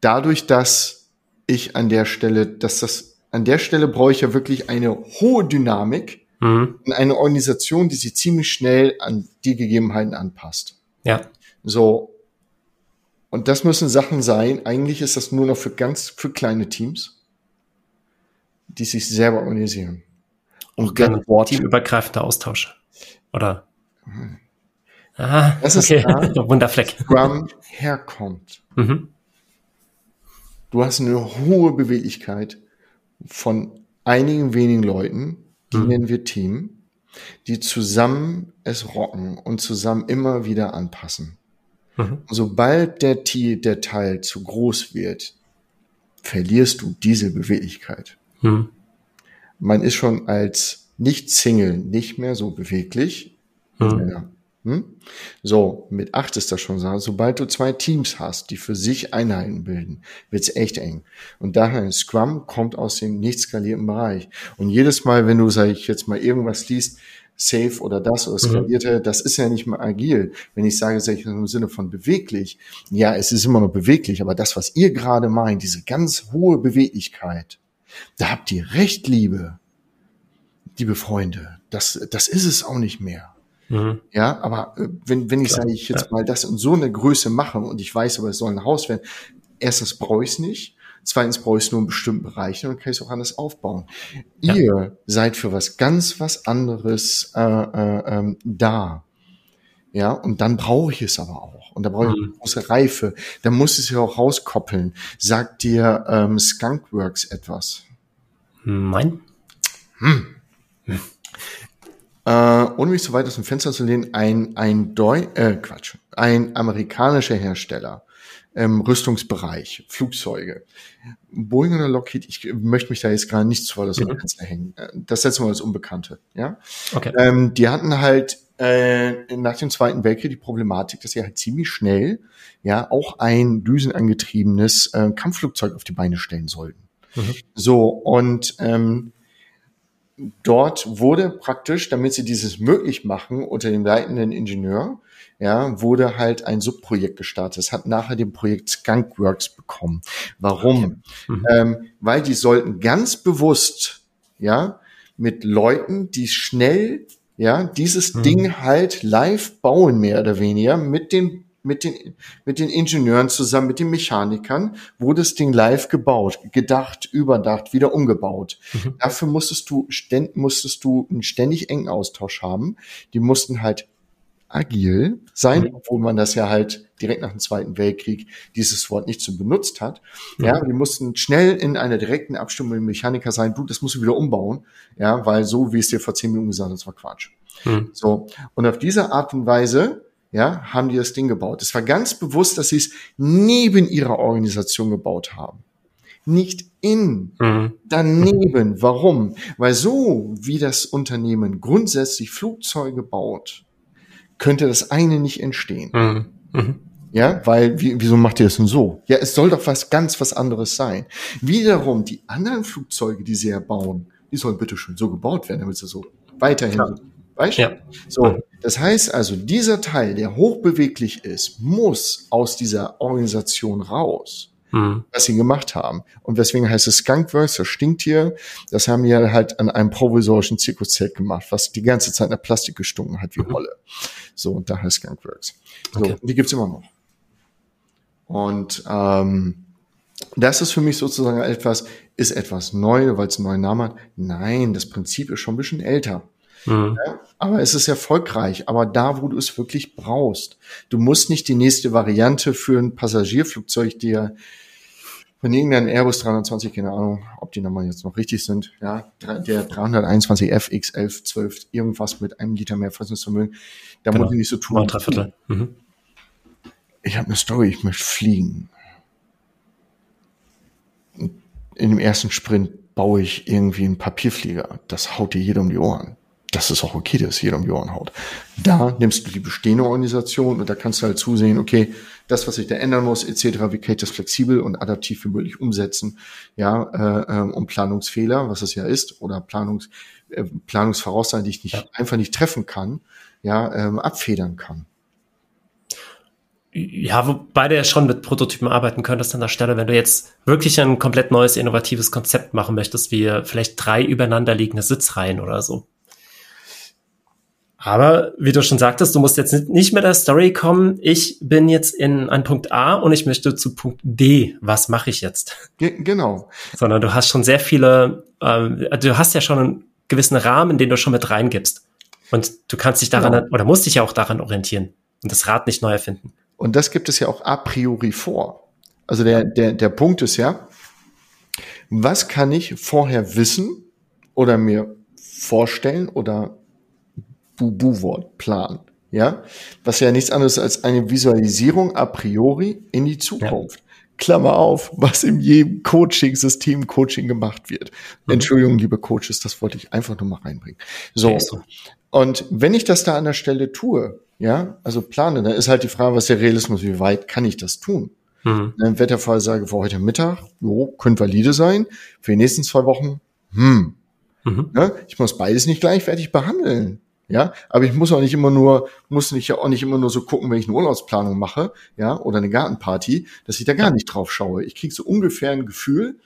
dadurch, dass ich an der Stelle, dass das, an der Stelle brauche ich ja wirklich eine hohe Dynamik, Mhm. eine Organisation, die sich ziemlich schnell an die Gegebenheiten anpasst. Ja. So. Und das müssen Sachen sein. Eigentlich ist das nur noch für ganz, für kleine Teams, die sich selber organisieren. Und gerne teamübergreifender Austausch. Oder? Mhm. Aha, das ist okay. da, Wunderfleck. Scrum herkommt. Mhm. Du hast eine hohe Beweglichkeit von einigen wenigen Leuten, die mhm. nennen wir Team, die zusammen es rocken und zusammen immer wieder anpassen. Mhm. Sobald der, der Teil zu groß wird, verlierst du diese Beweglichkeit. Mhm. Man ist schon als Nicht-Single nicht mehr so beweglich. Mhm. Hm? So, mit acht ist das schon so. Sobald du zwei Teams hast, die für sich Einheiten bilden, wird's echt eng. Und daher Scrum kommt aus dem nicht skalierten Bereich. Und jedes Mal, wenn du, sag ich jetzt mal, irgendwas liest, Safe oder das oder mhm. skalierte, mhm. das ist ja nicht mehr agil. Wenn ich sage, sage ich im Sinne von beweglich, ja, es ist immer noch beweglich, aber das, was ihr gerade meint, diese ganz hohe Beweglichkeit, da habt ihr recht, liebe, liebe Freunde. Das, das ist es auch nicht mehr. Mhm. Ja, aber äh, wenn, wenn ich sage, ich jetzt ja. mal das in so eine Größe mache und ich weiß, aber es soll ein Haus werden, erstens brauche ich es nicht, zweitens brauche ich es nur in bestimmten Bereichen und dann kann ich es auch anders aufbauen. Ja. Ihr seid für was ganz was anderes äh, äh, ähm, da. Ja, und dann brauche ich es aber auch. Und da brauche ich mhm. eine große Reife. Da muss es ja auch rauskoppeln. Sagt dir ähm, Skunkworks etwas? Nein. Hm. Äh, ohne mich so weit aus dem Fenster zu lehnen, ein, ein Deu äh, Quatsch, ein amerikanischer Hersteller im Rüstungsbereich, Flugzeuge. Boeing oder Lockheed, ich möchte mich da jetzt gerade nicht zu weit aus dem mhm. Fenster hängen. Das setzen wir als Unbekannte, ja. Okay. Ähm, die hatten halt äh, nach dem Zweiten Weltkrieg die Problematik, dass sie halt ziemlich schnell ja auch ein düsenangetriebenes äh, Kampfflugzeug auf die Beine stellen sollten. Mhm. So, und ähm, dort wurde praktisch, damit sie dieses möglich machen, unter dem leitenden Ingenieur, ja, wurde halt ein Subprojekt gestartet. Es hat nachher dem Projekt Skunkworks bekommen. Warum? Okay. Mhm. Ähm, weil die sollten ganz bewusst, ja, mit Leuten, die schnell, ja, dieses mhm. Ding halt live bauen, mehr oder weniger, mit den mit den, mit den Ingenieuren zusammen, mit den Mechanikern, wurde das Ding live gebaut, gedacht, überdacht, wieder umgebaut. Mhm. Dafür musstest du, ständ, musstest du einen ständig engen Austausch haben. Die mussten halt agil sein, mhm. obwohl man das ja halt direkt nach dem Zweiten Weltkrieg dieses Wort nicht so benutzt hat. Ja, die mussten schnell in einer direkten Abstimmung mit dem Mechaniker sein, du, das musst du wieder umbauen, ja, weil so, wie es dir vor zehn Minuten gesagt hast, war Quatsch. Mhm. So. Und auf diese Art und Weise, ja, haben die das Ding gebaut. Es war ganz bewusst, dass sie es neben ihrer Organisation gebaut haben nicht in, mhm. daneben. Warum? Weil so wie das Unternehmen grundsätzlich Flugzeuge baut, könnte das eine nicht entstehen. Mhm. Mhm. Ja, weil, wie, wieso macht ihr das denn so? Ja, es soll doch was ganz was anderes sein. Wiederum, die anderen Flugzeuge, die sie erbauen, die sollen bitte schon so gebaut werden, damit sie so weiterhin, ja. Weißt Ja. So. Das heißt also, dieser Teil, der hochbeweglich ist, muss aus dieser Organisation raus mhm. was sie gemacht haben. Und deswegen heißt es Skunkworks, das Stinktier. Das haben die halt an einem provisorischen Zirkuszelt gemacht, was die ganze Zeit nach Plastik gestunken hat wie mhm. Holle. So, und da heißt Skunkworks. So, okay. die gibt's immer noch. Und ähm, das ist für mich sozusagen etwas, ist etwas neu, weil es einen neuen Namen hat. Nein, das Prinzip ist schon ein bisschen älter. Mhm. Ja, aber es ist erfolgreich, aber da, wo du es wirklich brauchst. Du musst nicht die nächste Variante für ein Passagierflugzeug dir von irgendeinem Airbus 320, keine Ahnung, ob die nochmal jetzt noch richtig sind, ja, der 321F X11 12, irgendwas mit einem Liter mehr Fassungsvermögen, da genau. muss ich nicht so tun. Mhm. Ich habe eine Story, ich möchte fliegen. In dem ersten Sprint baue ich irgendwie einen Papierflieger. Das haut dir jeder um die Ohren das ist auch okay, dass jeder um die Ohren haut. Da nimmst du die bestehende Organisation und da kannst du halt zusehen, okay, das, was sich da ändern muss, etc., wie kann ich das flexibel und adaptiv wie möglich umsetzen, ja, äh, ähm, um Planungsfehler, was es ja ist, oder Planungs, äh, Planungsvoraussagen, die ich nicht, ja. einfach nicht treffen kann, ja, ähm, abfedern kann. Ja, wobei du ja schon mit Prototypen arbeiten könntest an der Stelle, wenn du jetzt wirklich ein komplett neues, innovatives Konzept machen möchtest, wie vielleicht drei übereinander liegende Sitzreihen oder so. Aber wie du schon sagtest, du musst jetzt nicht mit der Story kommen, ich bin jetzt in an Punkt A und ich möchte zu Punkt D. Was mache ich jetzt? Ge genau. Sondern du hast schon sehr viele, ähm, du hast ja schon einen gewissen Rahmen, den du schon mit reingibst. Und du kannst dich daran genau. oder musst dich ja auch daran orientieren und das Rad nicht neu erfinden. Und das gibt es ja auch a priori vor. Also der, der, der Punkt ist ja, was kann ich vorher wissen oder mir vorstellen oder Bu-Bu-Wort, Plan. Ja, was ja nichts anderes als eine Visualisierung a priori in die Zukunft. Ja. Klammer auf, was in jedem Coaching, System Coaching gemacht wird. Mhm. Entschuldigung, liebe Coaches, das wollte ich einfach nur mal reinbringen. So. Und wenn ich das da an der Stelle tue, ja, also plane, dann ist halt die Frage, was der Realismus, wie weit kann ich das tun? Mhm. Wetterfall sage für heute Mittag, jo, könnte valide sein. Für die nächsten zwei Wochen, hm. Mhm. Ja, ich muss beides nicht gleichwertig behandeln. Ja, aber ich muss auch nicht immer nur, muss nicht ja auch nicht immer nur so gucken, wenn ich eine Urlaubsplanung mache, ja, oder eine Gartenparty, dass ich da gar nicht drauf schaue. Ich kriege so ungefähr ein Gefühl,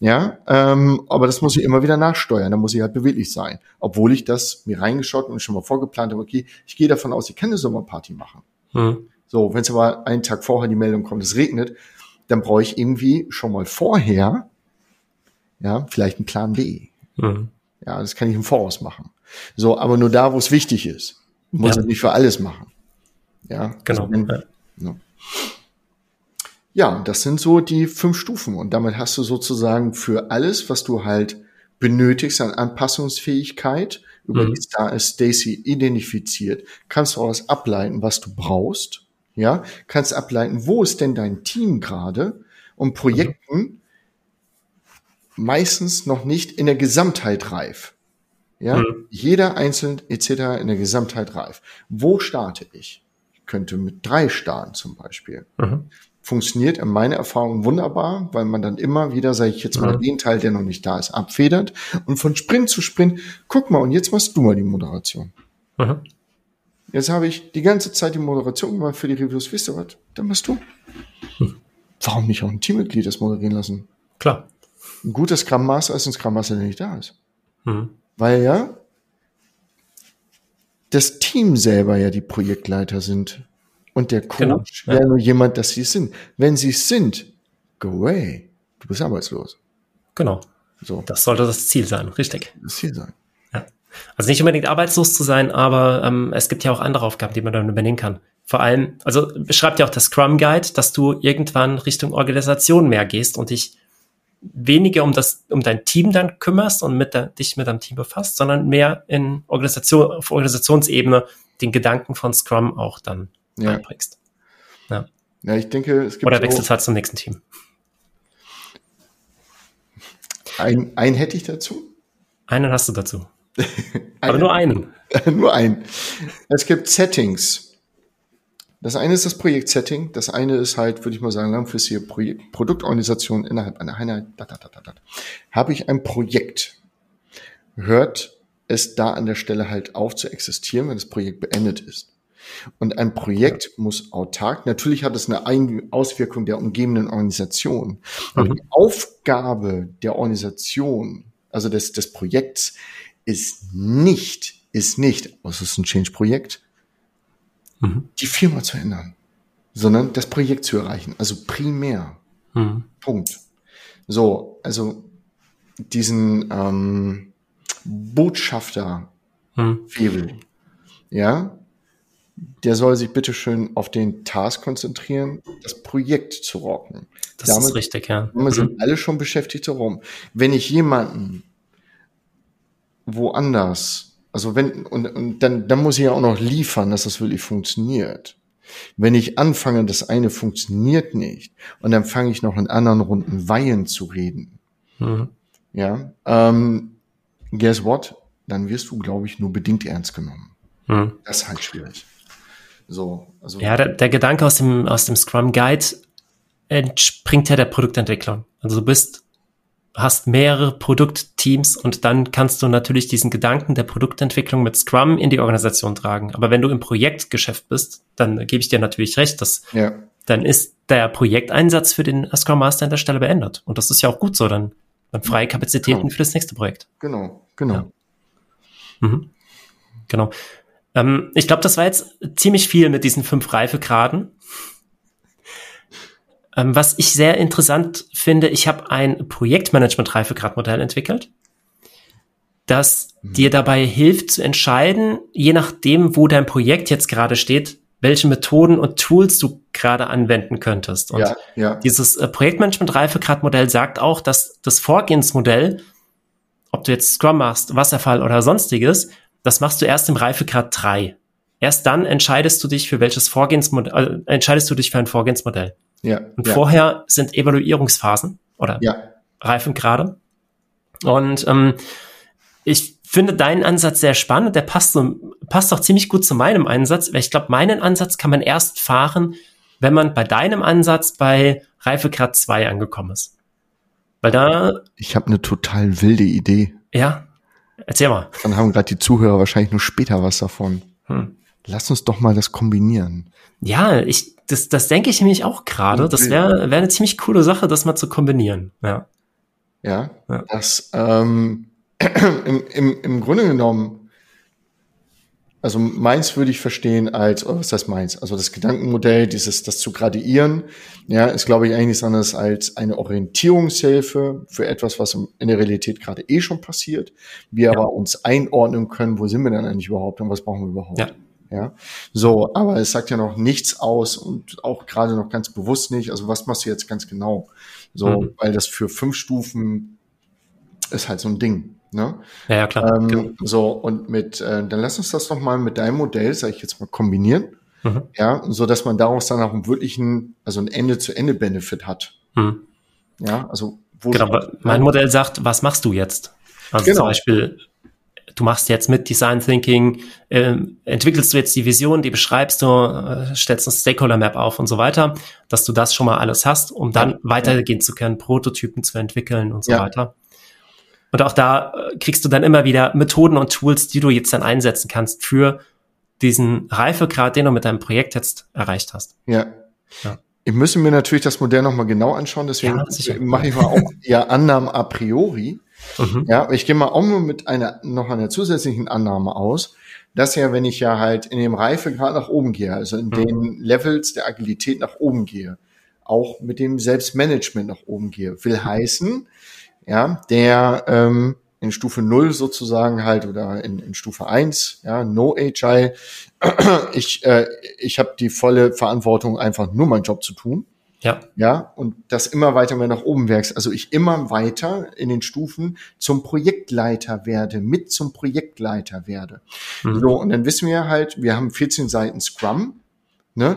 ja, ähm, aber das muss ich immer wieder nachsteuern. Da muss ich halt beweglich sein, obwohl ich das mir reingeschaut und schon mal vorgeplant habe. Okay, ich gehe davon aus, ich kann eine Sommerparty machen. Hm. So, wenn es aber einen Tag vorher die Meldung kommt, es regnet, dann brauche ich irgendwie schon mal vorher, ja, vielleicht einen Plan B. Hm. Ja, das kann ich im Voraus machen. So, aber nur da, wo es wichtig ist. Muss ja. nicht für alles machen. Ja, genau. Also ja. ja, das sind so die fünf Stufen. Und damit hast du sozusagen für alles, was du halt benötigst an Anpassungsfähigkeit, über mhm. die Star Stacy identifiziert, kannst du daraus ableiten, was du brauchst. Ja, kannst ableiten, wo ist denn dein Team gerade und Projekten mhm. meistens noch nicht in der Gesamtheit reif. Ja, mhm. jeder einzeln etc. in der Gesamtheit reif. Wo starte ich? Ich könnte mit drei starten zum Beispiel. Mhm. Funktioniert in meiner Erfahrung wunderbar, weil man dann immer wieder, sage ich jetzt mal, mhm. den Teil, der noch nicht da ist, abfedert und von Sprint zu Sprint, guck mal, und jetzt machst du mal die Moderation. Mhm. Jetzt habe ich die ganze Zeit die Moderation gemacht für die Reviews. Wisst ihr was? Dann machst du. Hm. Warum nicht auch ein Teammitglied das moderieren lassen? Klar. Ein gutes Scrum Master ist ein Scrum Master, der nicht da ist. Mhm. Weil ja das Team selber ja die Projektleiter sind und der Coach genau, ja. wäre nur jemand, dass sie es sind. Wenn sie es sind, go away. Du bist arbeitslos. Genau. So. Das sollte das Ziel sein, richtig. Das Ziel sein. Ja. Also nicht unbedingt arbeitslos zu sein, aber ähm, es gibt ja auch andere Aufgaben, die man dann übernehmen kann. Vor allem, also beschreibt ja auch der Scrum Guide, dass du irgendwann Richtung Organisation mehr gehst und dich weniger um das, um dein Team dann kümmerst und mit der, dich mit deinem Team befasst, sondern mehr in Organisation, auf Organisationsebene den Gedanken von Scrum auch dann ja. einbringst. Ja. ja, ich denke, es gibt. Oder wechselst halt zum nächsten Team. Ein, ein hätte ich dazu. Einen hast du dazu. Aber nur einen. nur einen. Es gibt Settings. Das eine ist das Projektsetting, das eine ist halt, würde ich mal sagen, langfristige Projekt Produktorganisation innerhalb einer Einheit. Da, da, da, da, da. Habe ich ein Projekt, hört es da an der Stelle halt auf zu existieren, wenn das Projekt beendet ist. Und ein Projekt muss autark, natürlich hat es eine Auswirkung der umgebenden Organisation. Und mhm. die Aufgabe der Organisation, also des, des Projekts, ist nicht, ist nicht, also es ist ein Change-Projekt, mhm. die Firma zu ändern, sondern das Projekt zu erreichen. Also primär. Mhm. Punkt. So, also diesen ähm, Botschafter mhm. Febel, ja, der soll sich bitteschön auf den Task konzentrieren, das Projekt zu rocken. Das Damit, ist richtig, ja. Wir sind mhm. alle schon beschäftigt darum. Wenn ich jemanden woanders, also wenn, und, und dann, dann muss ich ja auch noch liefern, dass das wirklich funktioniert. Wenn ich anfange, das eine funktioniert nicht, und dann fange ich noch in anderen Runden Weihen zu reden, mhm. ja, ähm, guess what? Dann wirst du, glaube ich, nur bedingt ernst genommen. Mhm. Das ist halt schwierig. So, also. Ja, der, der Gedanke aus dem, aus dem Scrum Guide entspringt ja der Produktentwicklung. Also du bist hast mehrere Produktteams und dann kannst du natürlich diesen Gedanken der Produktentwicklung mit Scrum in die Organisation tragen. Aber wenn du im Projektgeschäft bist, dann gebe ich dir natürlich recht, dass ja. dann ist der Projekteinsatz für den Scrum Master an der Stelle beendet. Und das ist ja auch gut so, dann, dann freie Kapazitäten genau. für das nächste Projekt. Genau, genau. Ja. Mhm. Genau. Ähm, ich glaube, das war jetzt ziemlich viel mit diesen fünf Reifegraden. Ähm, was ich sehr interessant finde, ich habe ein Projektmanagement-Reifegradmodell entwickelt, das mhm. dir dabei hilft zu entscheiden, je nachdem, wo dein Projekt jetzt gerade steht, welche Methoden und Tools du gerade anwenden könntest. Und ja, ja. dieses äh, Projektmanagement-Reifegradmodell sagt auch, dass das Vorgehensmodell, ob du jetzt Scrum machst, Wasserfall oder sonstiges, das machst du erst im Reifegrad 3. Erst dann entscheidest du dich für welches Vorgehensmodell, äh, entscheidest du dich für ein Vorgehensmodell. Ja. Und ja. vorher sind Evaluierungsphasen oder ja. Reifengrade. Und ähm, ich finde deinen Ansatz sehr spannend. Der passt, so, passt auch ziemlich gut zu meinem Ansatz. Weil ich glaube, meinen Ansatz kann man erst fahren, wenn man bei deinem Ansatz bei Reifegrad 2 angekommen ist. Weil da. Ich habe eine total wilde Idee. Ja. Erzähl mal. Dann haben gerade die Zuhörer wahrscheinlich nur später was davon. Hm. Lass uns doch mal das kombinieren. Ja, ich, das, das denke ich nämlich auch gerade. Das wäre wär eine ziemlich coole Sache, das mal zu kombinieren. Ja. Ja, ja. das ähm, im, im, im Grunde genommen, also meins würde ich verstehen als, oh, was heißt meins? Also das Gedankenmodell, dieses, das zu gradieren, ja, ist glaube ich eigentlich nichts anderes als eine Orientierungshilfe für etwas, was in der Realität gerade eh schon passiert. Wir ja. aber uns einordnen können, wo sind wir denn eigentlich überhaupt und was brauchen wir überhaupt? Ja. Ja, so, aber es sagt ja noch nichts aus und auch gerade noch ganz bewusst nicht. Also was machst du jetzt ganz genau? So, mhm. weil das für fünf Stufen ist halt so ein Ding. Ne? Ja, ja klar. Ähm, genau. So und mit, äh, dann lass uns das noch mal mit deinem Modell, sage ich jetzt mal, kombinieren. Mhm. Ja, so dass man daraus dann auch einen wirklichen, also ein Ende-zu-Ende-Benefit hat. Mhm. Ja, also wo genau. Mein Modell sagt, was machst du jetzt? Also genau. zum Beispiel du machst jetzt mit Design Thinking, äh, entwickelst du jetzt die Vision, die beschreibst du, äh, stellst ein Stakeholder Map auf und so weiter, dass du das schon mal alles hast, um dann ja, weitergehen ja. zu können, Prototypen zu entwickeln und so ja. weiter. Und auch da äh, kriegst du dann immer wieder Methoden und Tools, die du jetzt dann einsetzen kannst für diesen Reifegrad, den du mit deinem Projekt jetzt erreicht hast. Ja. ja. Ich müsste mir natürlich das Modell nochmal genau anschauen, deswegen mache ich mal auch eher Annahmen a priori. Mhm. Ja, ich gehe mal auch nur mit einer, noch einer zusätzlichen Annahme aus, dass ja, wenn ich ja halt in dem Reifegrad nach oben gehe, also in mhm. den Levels der Agilität nach oben gehe, auch mit dem Selbstmanagement nach oben gehe, will heißen, ja, der, ähm, in Stufe 0 sozusagen halt oder in, in Stufe 1, ja, No Agile. Ich, äh, ich habe die volle Verantwortung, einfach nur meinen Job zu tun. Ja. Ja, und das immer weiter mehr nach oben wächst. Also ich immer weiter in den Stufen zum Projektleiter werde, mit zum Projektleiter werde. Mhm. So, und dann wissen wir halt, wir haben 14 Seiten Scrum, ne?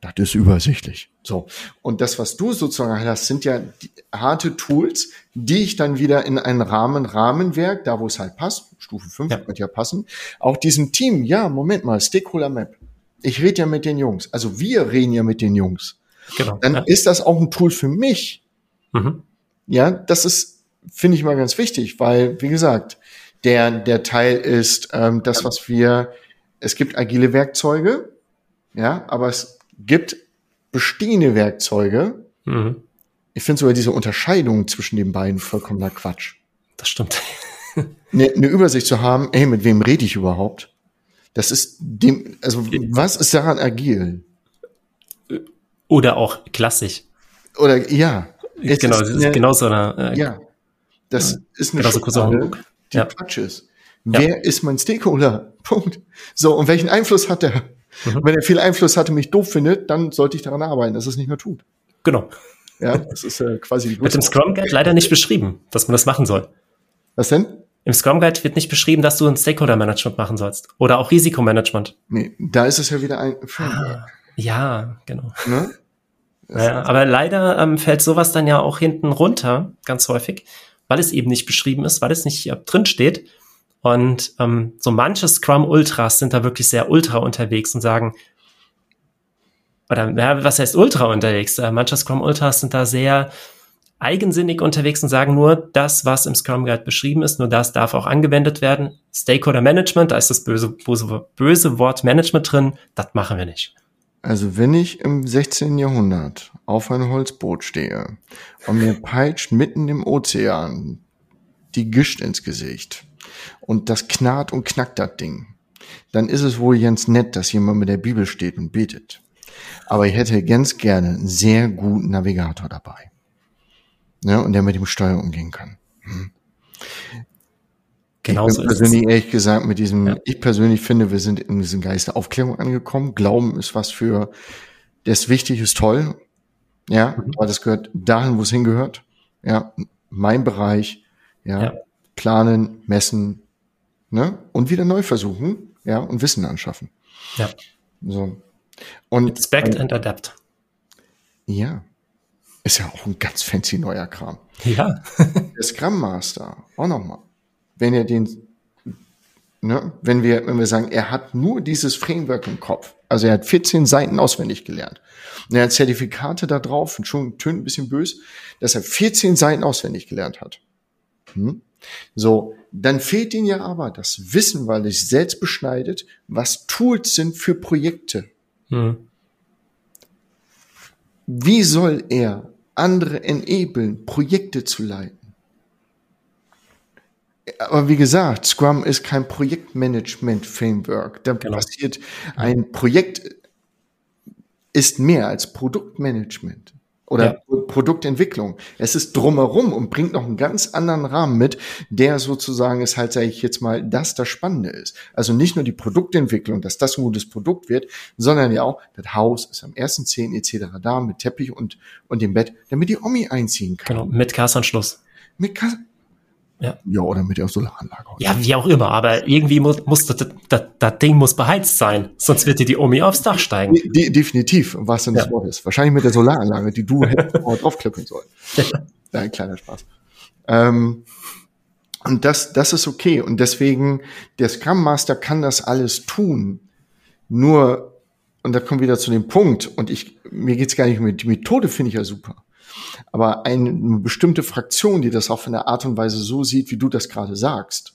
Das ist übersichtlich. So. Und das, was du sozusagen hast, sind ja harte Tools, die ich dann wieder in einen Rahmen, Rahmenwerk, da wo es halt passt, Stufe 5 ja. wird ja passen, auch diesem Team, ja, Moment mal, Stakeholder Map. Ich rede ja mit den Jungs. Also wir reden ja mit den Jungs. Genau. Dann ja. ist das auch ein Tool für mich. Mhm. Ja, das ist, finde ich mal ganz wichtig, weil, wie gesagt, der, der Teil ist ähm, das, was wir, es gibt agile Werkzeuge, ja, aber es gibt bestehende Werkzeuge. Mhm. Ich finde sogar diese Unterscheidung zwischen den beiden vollkommener Quatsch. Das stimmt. eine, eine Übersicht zu haben, ey, mit wem rede ich überhaupt? Das ist dem, also was ist daran agil? Oder auch klassisch. Oder ja. Genau, das ist eine, genau so eine. Äh, ja. Das äh, ist eine Schublade, die ja. Quatsch ist. Wer ja. ist mein Stakeholder? Punkt. So, und welchen Einfluss hat er? Mhm. Wenn er viel Einfluss hatte, mich doof findet, dann sollte ich daran arbeiten, dass er es nicht mehr tut. Genau. Ja, das ist äh, quasi die Mit dem Scrum Guide leider nicht beschrieben, dass man das machen soll. Was denn? Im Scrum Guide wird nicht beschrieben, dass du ein Stakeholder Management machen sollst. Oder auch Risikomanagement. Nee, da ist es ja wieder ein Framework. Ah, ja, genau. Ne? Ja, aber leider ähm, fällt sowas dann ja auch hinten runter, ganz häufig, weil es eben nicht beschrieben ist, weil es nicht äh, drin steht. Und ähm, so manche Scrum Ultras sind da wirklich sehr ultra unterwegs und sagen, oder ja, was heißt ultra unterwegs? Äh, manche Scrum Ultras sind da sehr eigensinnig unterwegs und sagen nur, das, was im Scrum Guide beschrieben ist, nur das darf auch angewendet werden. Stakeholder Management, da ist das böse, böse, böse Wort Management drin, das machen wir nicht. Also wenn ich im 16. Jahrhundert auf ein Holzboot stehe und mir peitscht mitten im Ozean die Gischt ins Gesicht und das knarrt und knackt das Ding, dann ist es wohl ganz nett, dass jemand mit der Bibel steht und betet. Aber ich hätte ganz gerne einen sehr guten Navigator dabei. Ja, und der mit dem Steuer umgehen kann. Hm. Genau ich persönlich ehrlich gesagt mit diesem, ja. ich persönlich finde, wir sind in diesem Geist der Aufklärung angekommen. Glauben ist was für, das wichtig, ist toll. Ja, mhm. aber das gehört dahin, wo es hingehört. Ja, mein Bereich. Ja, ja, planen, messen, ne, und wieder neu versuchen. Ja, und Wissen anschaffen. Ja. So. Und. Expect and adapt. Ja. Ist ja auch ein ganz fancy neuer Kram. Ja. der Scrum Master, auch nochmal wenn er den, ne, wenn wir, wenn wir sagen, er hat nur dieses Framework im Kopf, also er hat 14 Seiten auswendig gelernt und er hat Zertifikate da drauf und schon tönt ein bisschen böse, dass er 14 Seiten auswendig gelernt hat. Hm? So, dann fehlt ihm ja aber das Wissen, weil er sich selbst beschneidet, was Tools sind für Projekte. Hm. Wie soll er andere enablen, Projekte zu leiten? Aber wie gesagt, Scrum ist kein Projektmanagement-Framework. Da genau. passiert ein Projekt ist mehr als Produktmanagement oder ja. Produktentwicklung. Es ist drumherum und bringt noch einen ganz anderen Rahmen mit, der sozusagen ist halt, sage ich jetzt mal, das das Spannende ist. Also nicht nur die Produktentwicklung, dass das ein gutes Produkt wird, sondern ja auch, das Haus ist am ersten Zehn etc. da mit Teppich und, und dem Bett, damit die Omi einziehen kann. Genau, mit Kassanschluss. Mit Kass ja. ja, oder mit der Solaranlage. Ja, wie auch immer, aber irgendwie muss, muss das, das, das Ding muss beheizt sein, sonst wird dir die Omi aufs Dach steigen. De definitiv, was denn das ja. Wort ist. Wahrscheinlich mit der Solaranlage, die du hättest draufklippen sollen. Ein kleiner Spaß. Ähm, und das, das ist okay. Und deswegen, der Scrum Master kann das alles tun. Nur, und da kommt wieder zu dem Punkt, und ich, mir geht's gar nicht um die Methode, finde ich ja super. Aber eine, bestimmte Fraktion, die das auf eine Art und Weise so sieht, wie du das gerade sagst,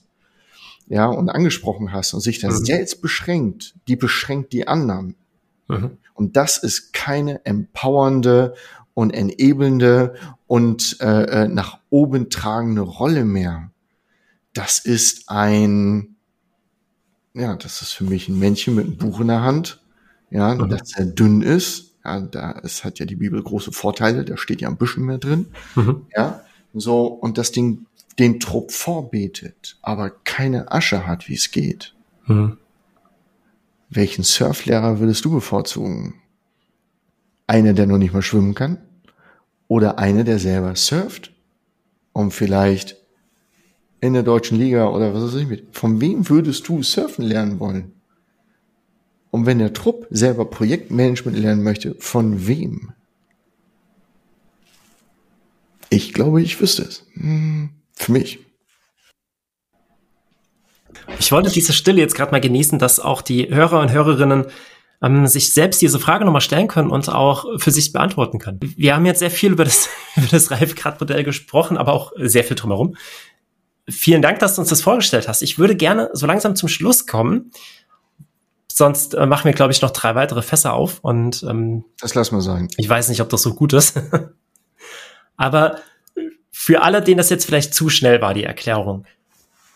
ja, und angesprochen hast und sich das mhm. selbst beschränkt, die beschränkt die anderen. Mhm. Und das ist keine empowernde und enabelnde und äh, äh, nach oben tragende Rolle mehr. Das ist ein, ja, das ist für mich ein Männchen mit einem Buch in der Hand, ja, mhm. das sehr dünn ist, ja, da es hat ja die Bibel große Vorteile, da steht ja ein bisschen mehr drin. Mhm. Ja, so, und das Ding den Trupp vorbetet, aber keine Asche hat, wie es geht. Mhm. Welchen Surflehrer würdest du bevorzugen? Einer, der noch nicht mal schwimmen kann? Oder einer, der selber surft? Um vielleicht in der deutschen Liga oder was weiß ich mit. Von wem würdest du surfen lernen wollen? Und wenn der Trupp selber Projektmanagement lernen möchte, von wem? Ich glaube, ich wüsste es. Hm, für mich. Ich wollte diese Stille jetzt gerade mal genießen, dass auch die Hörer und Hörerinnen ähm, sich selbst diese Frage nochmal stellen können und auch für sich beantworten können. Wir haben jetzt sehr viel über das, über das Reifegradmodell gesprochen, aber auch sehr viel drumherum. Vielen Dank, dass du uns das vorgestellt hast. Ich würde gerne so langsam zum Schluss kommen. Sonst äh, machen wir, glaube ich, noch drei weitere Fässer auf. Und ähm, das lassen wir sein. Ich weiß nicht, ob das so gut ist. aber für alle, denen das jetzt vielleicht zu schnell war, die Erklärung,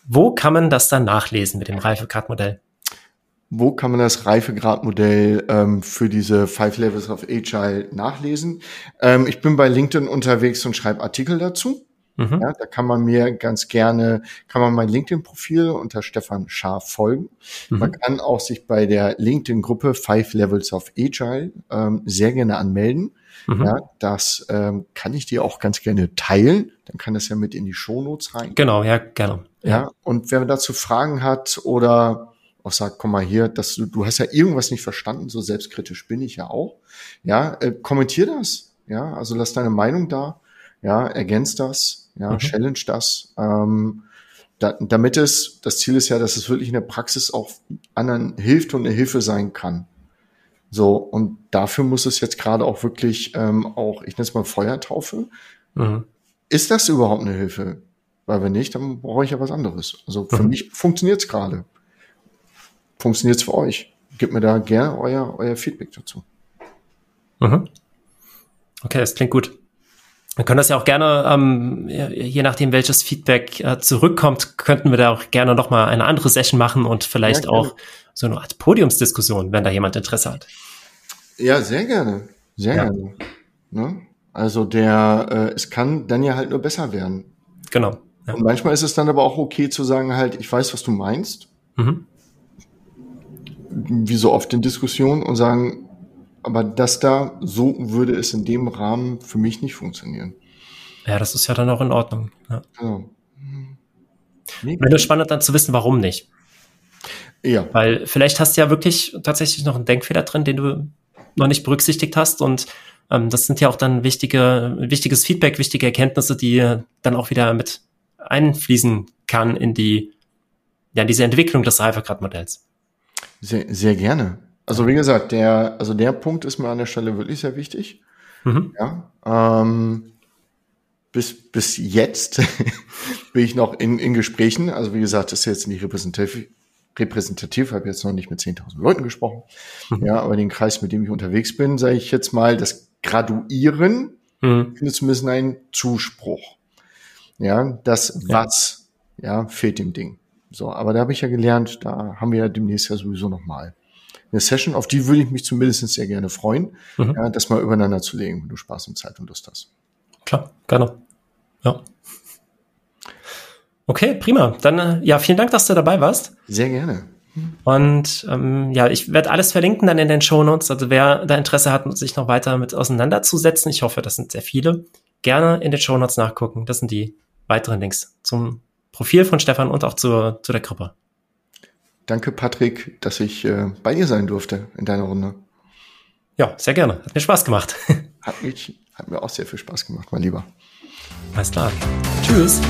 wo kann man das dann nachlesen mit dem Reifegradmodell? Wo kann man das Reifegradmodell ähm, für diese Five Levels of Agile nachlesen? Ähm, ich bin bei LinkedIn unterwegs und schreibe Artikel dazu. Mhm. Ja, da kann man mir ganz gerne, kann man mein LinkedIn-Profil unter Stefan Scharf folgen. Mhm. Man kann auch sich bei der LinkedIn-Gruppe Five Levels of Agile ähm, sehr gerne anmelden. Mhm. Ja, das ähm, kann ich dir auch ganz gerne teilen. Dann kann das ja mit in die Shownotes rein. Genau, ja, gerne. Ja, ja und wer dazu Fragen hat oder auch sagt, komm mal hier, dass du, du hast ja irgendwas nicht verstanden, so selbstkritisch bin ich ja auch. Ja, äh, kommentier das. Ja, also lass deine Meinung da. Ja, ergänzt das. Ja, mhm. challenge das. Ähm, da, damit es, das Ziel ist ja, dass es wirklich in der Praxis auch anderen hilft und eine Hilfe sein kann. So, und dafür muss es jetzt gerade auch wirklich ähm, auch, ich nenne es mal Feuertaufe. Mhm. Ist das überhaupt eine Hilfe? Weil wenn nicht, dann brauche ich ja was anderes. Also für mhm. mich funktioniert es gerade. Funktioniert es für euch? Gebt mir da gerne euer, euer Feedback dazu. Mhm. Okay, das klingt gut. Wir können das ja auch gerne, ähm, je nachdem, welches Feedback äh, zurückkommt, könnten wir da auch gerne nochmal eine andere Session machen und vielleicht ja, auch so eine Art Podiumsdiskussion, wenn da jemand Interesse hat. Ja, sehr gerne. Sehr ja. gerne. Ne? Also der, äh, es kann dann ja halt nur besser werden. Genau. Ja. Und manchmal ist es dann aber auch okay zu sagen, halt, ich weiß, was du meinst. Mhm. Wie so oft in Diskussionen und sagen, aber das da, so würde es in dem Rahmen für mich nicht funktionieren. Ja, das ist ja dann auch in Ordnung. Ja. Genau. Wenn es spannend dann zu wissen, warum nicht. Ja. Weil vielleicht hast du ja wirklich tatsächlich noch einen Denkfehler drin, den du noch nicht berücksichtigt hast und ähm, das sind ja auch dann wichtige, wichtiges Feedback, wichtige Erkenntnisse, die dann auch wieder mit einfließen kann in die, ja, diese Entwicklung des Reifegradmodells. Sehr, sehr gerne. Also wie gesagt, der, also der Punkt ist mir an der Stelle wirklich sehr wichtig. Mhm. Ja, ähm, bis, bis jetzt bin ich noch in, in Gesprächen. Also wie gesagt, das ist jetzt nicht repräsentativ, repräsentativ, habe jetzt noch nicht mit 10.000 Leuten gesprochen. Mhm. Ja, aber den Kreis, mit dem ich unterwegs bin, sage ich jetzt mal, das Graduieren mhm. findet zumindest einen Zuspruch. Ja, das Was, ja. ja, fehlt dem Ding. So, aber da habe ich ja gelernt, da haben wir ja demnächst ja sowieso noch mal eine Session, auf die würde ich mich zumindest sehr gerne freuen, mhm. ja, das mal übereinander zu legen, wenn du Spaß und Zeit und Lust hast. Klar, gerne. Ja. Okay, prima. Dann äh, ja, vielen Dank, dass du dabei warst. Sehr gerne. Und ähm, ja, ich werde alles verlinken dann in den Show Notes. Also wer da Interesse hat, sich noch weiter mit auseinanderzusetzen, ich hoffe, das sind sehr viele, gerne in den Show Notes nachgucken. Das sind die weiteren Links zum Profil von Stefan und auch zur, zu der Gruppe. Danke, Patrick, dass ich äh, bei dir sein durfte in deiner Runde. Ja, sehr gerne. Hat mir Spaß gemacht. Hat, mich, hat mir auch sehr viel Spaß gemacht, mein Lieber. Alles klar. Tschüss.